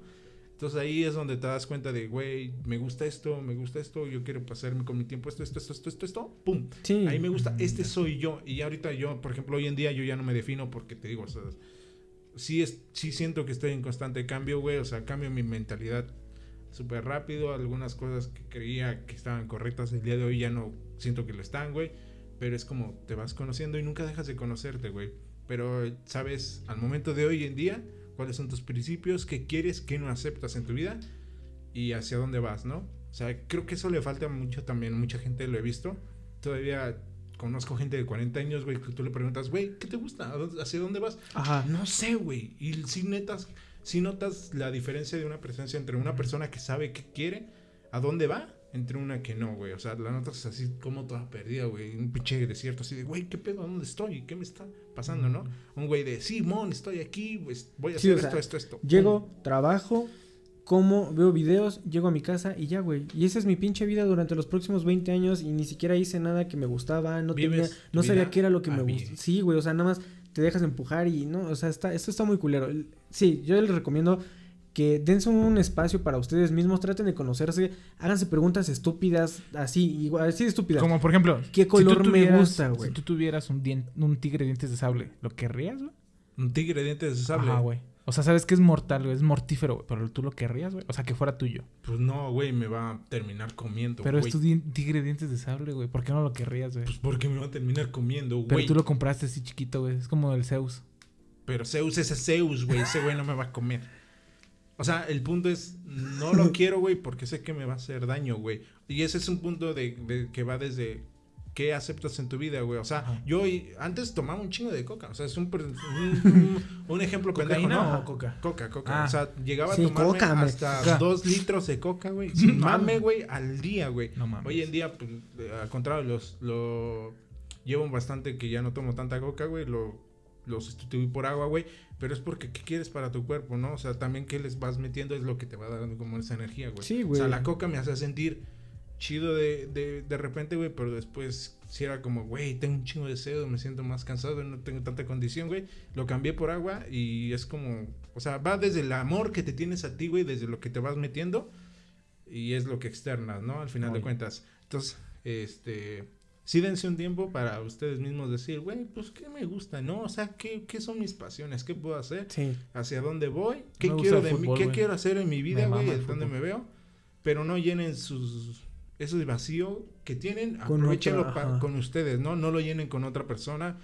Entonces ahí es donde te das cuenta de, güey, me gusta esto, me gusta esto, yo quiero pasarme con mi tiempo esto, esto, esto, esto, esto, esto, pum. Sí. Ahí me gusta, este soy yo. Y ahorita yo, por ejemplo, hoy en día yo ya no me defino porque te digo, o sea, sí, es, sí siento que estoy en constante cambio, güey. O sea, cambio mi mentalidad súper rápido. Algunas cosas que creía que estaban correctas el día de hoy ya no siento que lo están, güey. Pero es como te vas conociendo y nunca dejas de conocerte, güey. Pero sabes, al momento de hoy en día, cuáles son tus principios, qué quieres, qué no aceptas en tu vida y hacia dónde vas, ¿no? O sea, creo que eso le falta mucho también. Mucha gente lo he visto. Todavía conozco gente de 40 años, güey, que tú le preguntas, güey, ¿qué te gusta? ¿A dónde- ¿Hacia dónde vas? Ajá. No sé, güey. Y si netas, si notas la diferencia de una presencia entre una persona que sabe qué quiere, a dónde va, entre una que no, güey. O sea, la notas así como toda perdida, güey. Un pinche desierto así de, güey, ¿qué pedo? ¿A dónde estoy? ¿Qué me está pasando, no? Un güey de, sí, mon, estoy aquí, pues voy a Sí, hacer o sea, esto, esto, esto. Llego, trabajo, como, veo videos, llego a mi casa y ya, güey. Y esa es mi pinche vida durante los próximos 20 años y ni siquiera hice nada que me gustaba, no tenía, no sabía qué era lo que me gustaba. Sí, güey, o sea, nada más te dejas empujar y no, o sea, está, esto está muy culero. Sí, yo les recomiendo que dense un espacio para ustedes mismos, traten de conocerse, háganse preguntas estúpidas, así, igual, así de estúpidas. Como por ejemplo, ¿Qué si color me gusta, güey? Si tú tuvieras un, dien- un tigre de dientes de sable, ¿lo querrías, güey? Un tigre de dientes de sable. Ajá, güey. O sea, sabes que es mortal, güey. Es mortífero, güey. Pero tú lo querrías, güey. O sea, que fuera tuyo. Pues no, güey, me va a terminar comiendo, Pero güey. es tu di- tigre dientes de sable, güey. ¿Por qué no lo querrías, güey? Pues porque me va a terminar comiendo, Pero güey. tú lo compraste así chiquito, güey. Es como el Zeus. Pero Zeus es Zeus, güey. Ese güey no me va a comer. O sea, el punto es, no lo quiero, güey, porque sé que me va a hacer daño, güey. Y ese es un punto de, de- que va desde qué aceptas en tu vida, güey. O sea, Ajá. yo antes tomaba un chingo de coca. O sea, es un, un, un- ejemplo pendejo, ¿Cocaína ¿no? o coca? Coca, coca. Ah. O sea, llegaba Sí, a tomarme coca, hasta Coca. dos litros de coca, güey. Sin mame, güey, al día, güey. No mames. Hoy en día, pues, al contrario, los, lo llevo bastante que ya no tomo tanta coca, güey. Lo, lo sustituí por agua, güey. Pero es porque, ¿qué quieres para tu cuerpo, no? O sea, también qué les vas metiendo es lo que te va dando como esa energía, güey. Sí, O güey. sea, la coca me hacía sentir chido de, de, de repente, güey. Pero después, si era como, güey, tengo un chingo de sed, me siento más cansado, no tengo tanta condición, güey. Lo cambié por agua y es como, o sea, va desde el amor que te tienes a ti, güey, desde lo que te vas metiendo y es lo que externas, ¿no? Al final de cuentas. Entonces, este, sí dense un tiempo para ustedes mismos decir, güey, pues, ¿qué me gusta, no? O sea, ¿qué, qué son mis pasiones? ¿Qué puedo hacer? Sí. ¿Hacia dónde voy? ¿Qué Me quiero de fútbol, ¿Qué güey. quiero hacer en mi vida, güey? ¿Dónde me veo? Pero no llenen sus... Ese vacío que tienen, aprovechenlo con ustedes, ¿no? No lo llenen con otra persona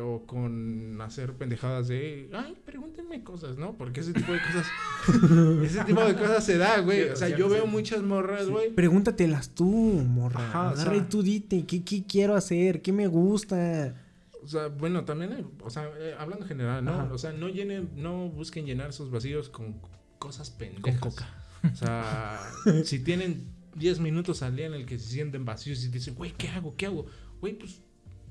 o con hacer pendejadas de, ay, pregúntenme cosas, ¿no? Porque ese tipo de cosas, ese tipo de cosas se da, güey. O sea, yo veo muchas morras, güey. Pregúntatelas tú, morra. Ajá, o Agarra sea- y tú dite, ¿qué, ¿qué quiero hacer? ¿Qué me gusta? O sea, bueno, también, hay- o sea, eh, hablando en general, ¿no? Ajá. O sea, no llenen, no busquen llenar esos vacíos con cosas pendejas. Con coca. O sea, si tienen 10 minutos al día en el que se sienten vacíos y dicen, güey, ¿qué hago? ¿Qué hago? Güey, pues,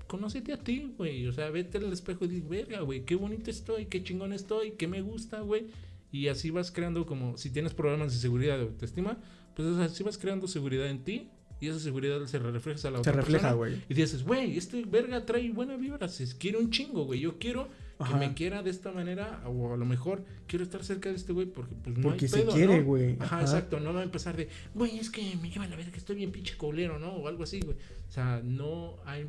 conócete a ti, güey. O sea, vete al espejo y di, verga, güey, qué bonito estoy, qué chingón estoy, qué me gusta, güey. Y así vas creando como, si tienes problemas de seguridad o de autoestima, pues así vas creando seguridad en ti y esa seguridad se refleja a la Se otra refleja, güey. Y dices, güey, este verga trae buena vibra, se quiere un chingo, güey. Yo quiero que me quiera de esta manera, o a lo mejor quiero estar cerca de este güey porque pues no Porque hay se pedo, quiere, ¿no? güey. Ajá, Ajá. exacto. No va a empezar de, güey, es que me lleva la verga que estoy bien pinche colero, ¿no? O algo así, güey. O sea, no hay.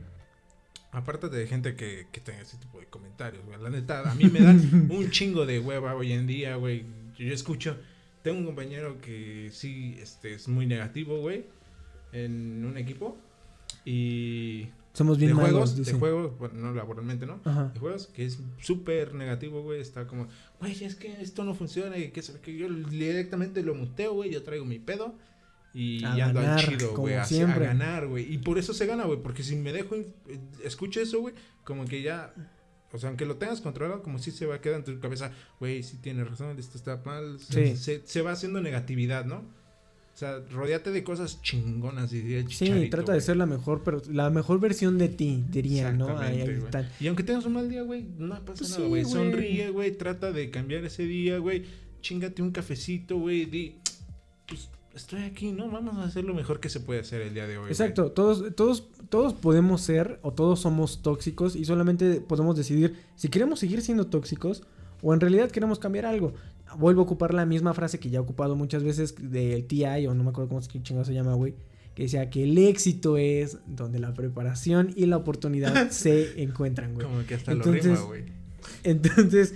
Aparte de gente que, que tenga ese tipo de comentarios, güey. La neta, a mí me dan un chingo de hueva hoy en día, güey. Yo escucho, tengo un compañero que sí este, es muy negativo, güey, en un equipo. Y Somos bien de malos, juegos, dice. de juegos, bueno, no laboralmente, ¿no? Ajá. de juegos, que es súper negativo, güey. Está como, güey, es que esto no funciona y que, que yo directamente lo muteo, güey. Yo traigo mi pedo y A ando al chido, güey. A ganar, güey. Y por eso se gana, güey. Porque si me dejo, eh, escucho eso, güey, como que ya. O sea, aunque lo tengas controlado, como si se va a quedar en tu cabeza, güey, sí tienes razón, esto está mal. Sí. se, se va haciendo negatividad, ¿no? O sea, rodeate de cosas chingonas, diría el Sí, trata de ser la mejor, pero la mejor versión de ti, diría, ¿no? Ahí, ahí. Y aunque tengas un mal día, güey, no pasa Pues nada, sí, güey. güey. Sonríe, güey. Trata de cambiar ese día, güey. Chingate un cafecito, güey. Di, pues estoy aquí, ¿no? Vamos a hacer lo mejor que se puede hacer el día de hoy. güey. Exacto, todos, todos, todos podemos ser o todos somos tóxicos y solamente podemos decidir si queremos seguir siendo tóxicos o en realidad queremos cambiar algo. Vuelvo a ocupar la misma frase que ya he ocupado muchas veces del TI o no me acuerdo cómo chingado se llama, güey. Que decía que el éxito es donde la preparación y la oportunidad se encuentran, güey. Como que hasta lo rima, güey. Entonces,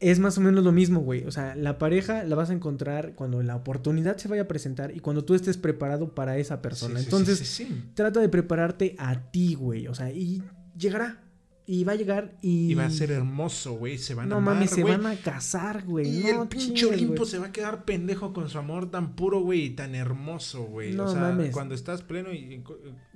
es más o menos lo mismo, güey. O sea, la pareja la vas a encontrar cuando la oportunidad se vaya a presentar y cuando tú estés preparado para esa persona. Sí, Entonces, sí, sí, sí. trata de prepararte a ti, güey. O sea, y llegará. Y va a llegar y. Y va a ser hermoso, güey. Se van a No amar, mames, se van a casar, güey. Y no, el pinche Olimpo se va a quedar pendejo con su amor tan puro, güey, y tan hermoso, güey. No o sea, mames. cuando estás pleno y...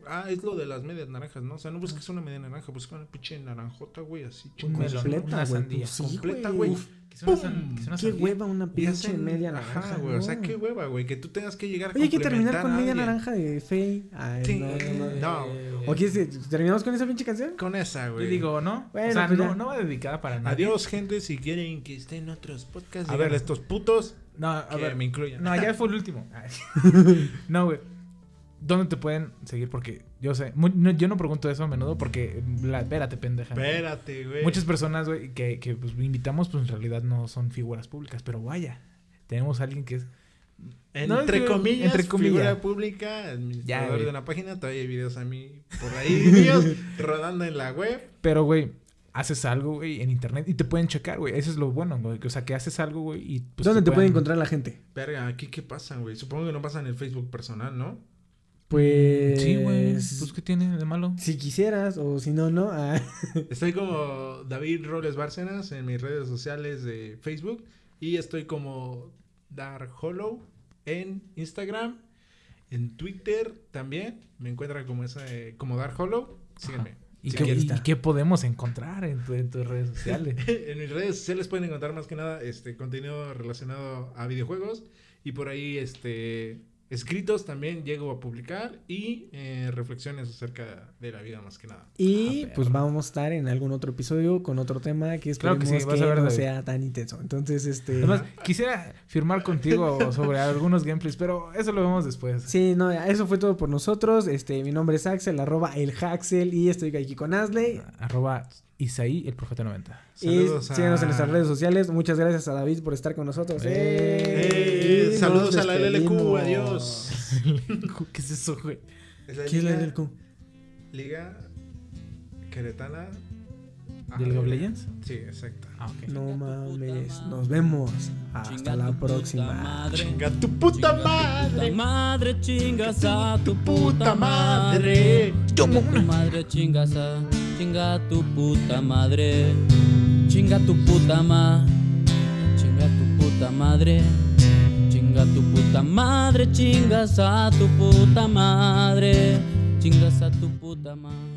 Ah, es lo de las medias naranjas, ¿no? O sea, no busques una media naranja, busca una pinche naranjota, güey, así chingón. melón, Completa, güey, pues sí, Completa, güey. Qué sandía. hueva una Y pinche hacen- media naranja. güey. O sea, qué hueva, güey. Que tú tengas que llegar Oye, hay que terminar con media naranja de Fey. Ay, Sí, no, no, no. no. ¿O quieres terminamos con esa pinche canción? Con esa, Yo güey. digo, ¿no? Bueno, o sea, pues no, ya. no va dedicada para nadie. Adiós, gente. Si quieren que estén en otros podcasts, A a ver. estos putos No, a que ver. me incluyan. No, ya fue el último. No, güey. ¿Dónde te pueden seguir? Porque yo sé, no- yo no pregunto eso a menudo porque, la, espérate, pendeja. Espérate, güey. Muchas personas, güey, que, que pues, invitamos, pues en realidad no son figuras públicas, pero vaya, tenemos a alguien que es... No, Entre comillas, entre comillas. figura pública, administrador güey. de una página, todavía hay videos a mí por ahí míos rodando en la web. Pero, güey, haces algo, güey, en internet y te pueden checar, güey. Eso es lo bueno, güey. O sea, que haces algo, güey, y pues, ¿Dónde te puede pueden- encontrar la gente? Verga, aquí qué pasa, güey. Supongo que no pasa en el Facebook personal, ¿no? Pues. Sí, güey. Pues, ¿qué tiene de malo? Si quisieras, o si no, no. Ah. Estoy como David Roles Bárcenas en mis redes sociales de Facebook. Y estoy como Dark Hollow en Instagram. En Twitter también. Me encuentran como, ese, como Dark Hollow. Síganme. ¿Y, Si qué, quieren. y qué podemos encontrar en, tu- en tus redes sociales? en mis redes sociales pueden encontrar más que nada este contenido relacionado a videojuegos y por ahí este escritos también llego a publicar y eh, reflexiones acerca de la vida más que nada. Y Ah, pues vamos a estar en algún otro episodio con otro tema que Claro que esperemos sí, que, vas a ver, no David. sea tan intenso. Entonces, este. Además, quisiera firmar contigo sobre algunos gameplays, pero eso lo vemos después. Sí, no, eso fue todo por nosotros. Este, mi nombre es Axel, arroba el Haxel, y estoy aquí con Asley. Arroba Isaí, el Profeta 90. Saludos y a- síganos en nuestras redes sociales. Muchas gracias a David por estar con nosotros. ¡Eh! Y nos Saludos a la LLQ, adiós. ¿Qué es eso, güey? ¿Qué es la LLQ? Liga Queretana. ¿De League of Legends? Sí, exacto. Ah. No mames, nos vemos. Hasta la próxima. Chinga tu puta madre. madre chingas a tu Puta madre. Tu madre chingas a chinga tu puta madre. Chinga tu puta ma. Chinga tu puta madre. Chinga tu puta madre, chingas a tu puta madre. Chingas a tu puta madre.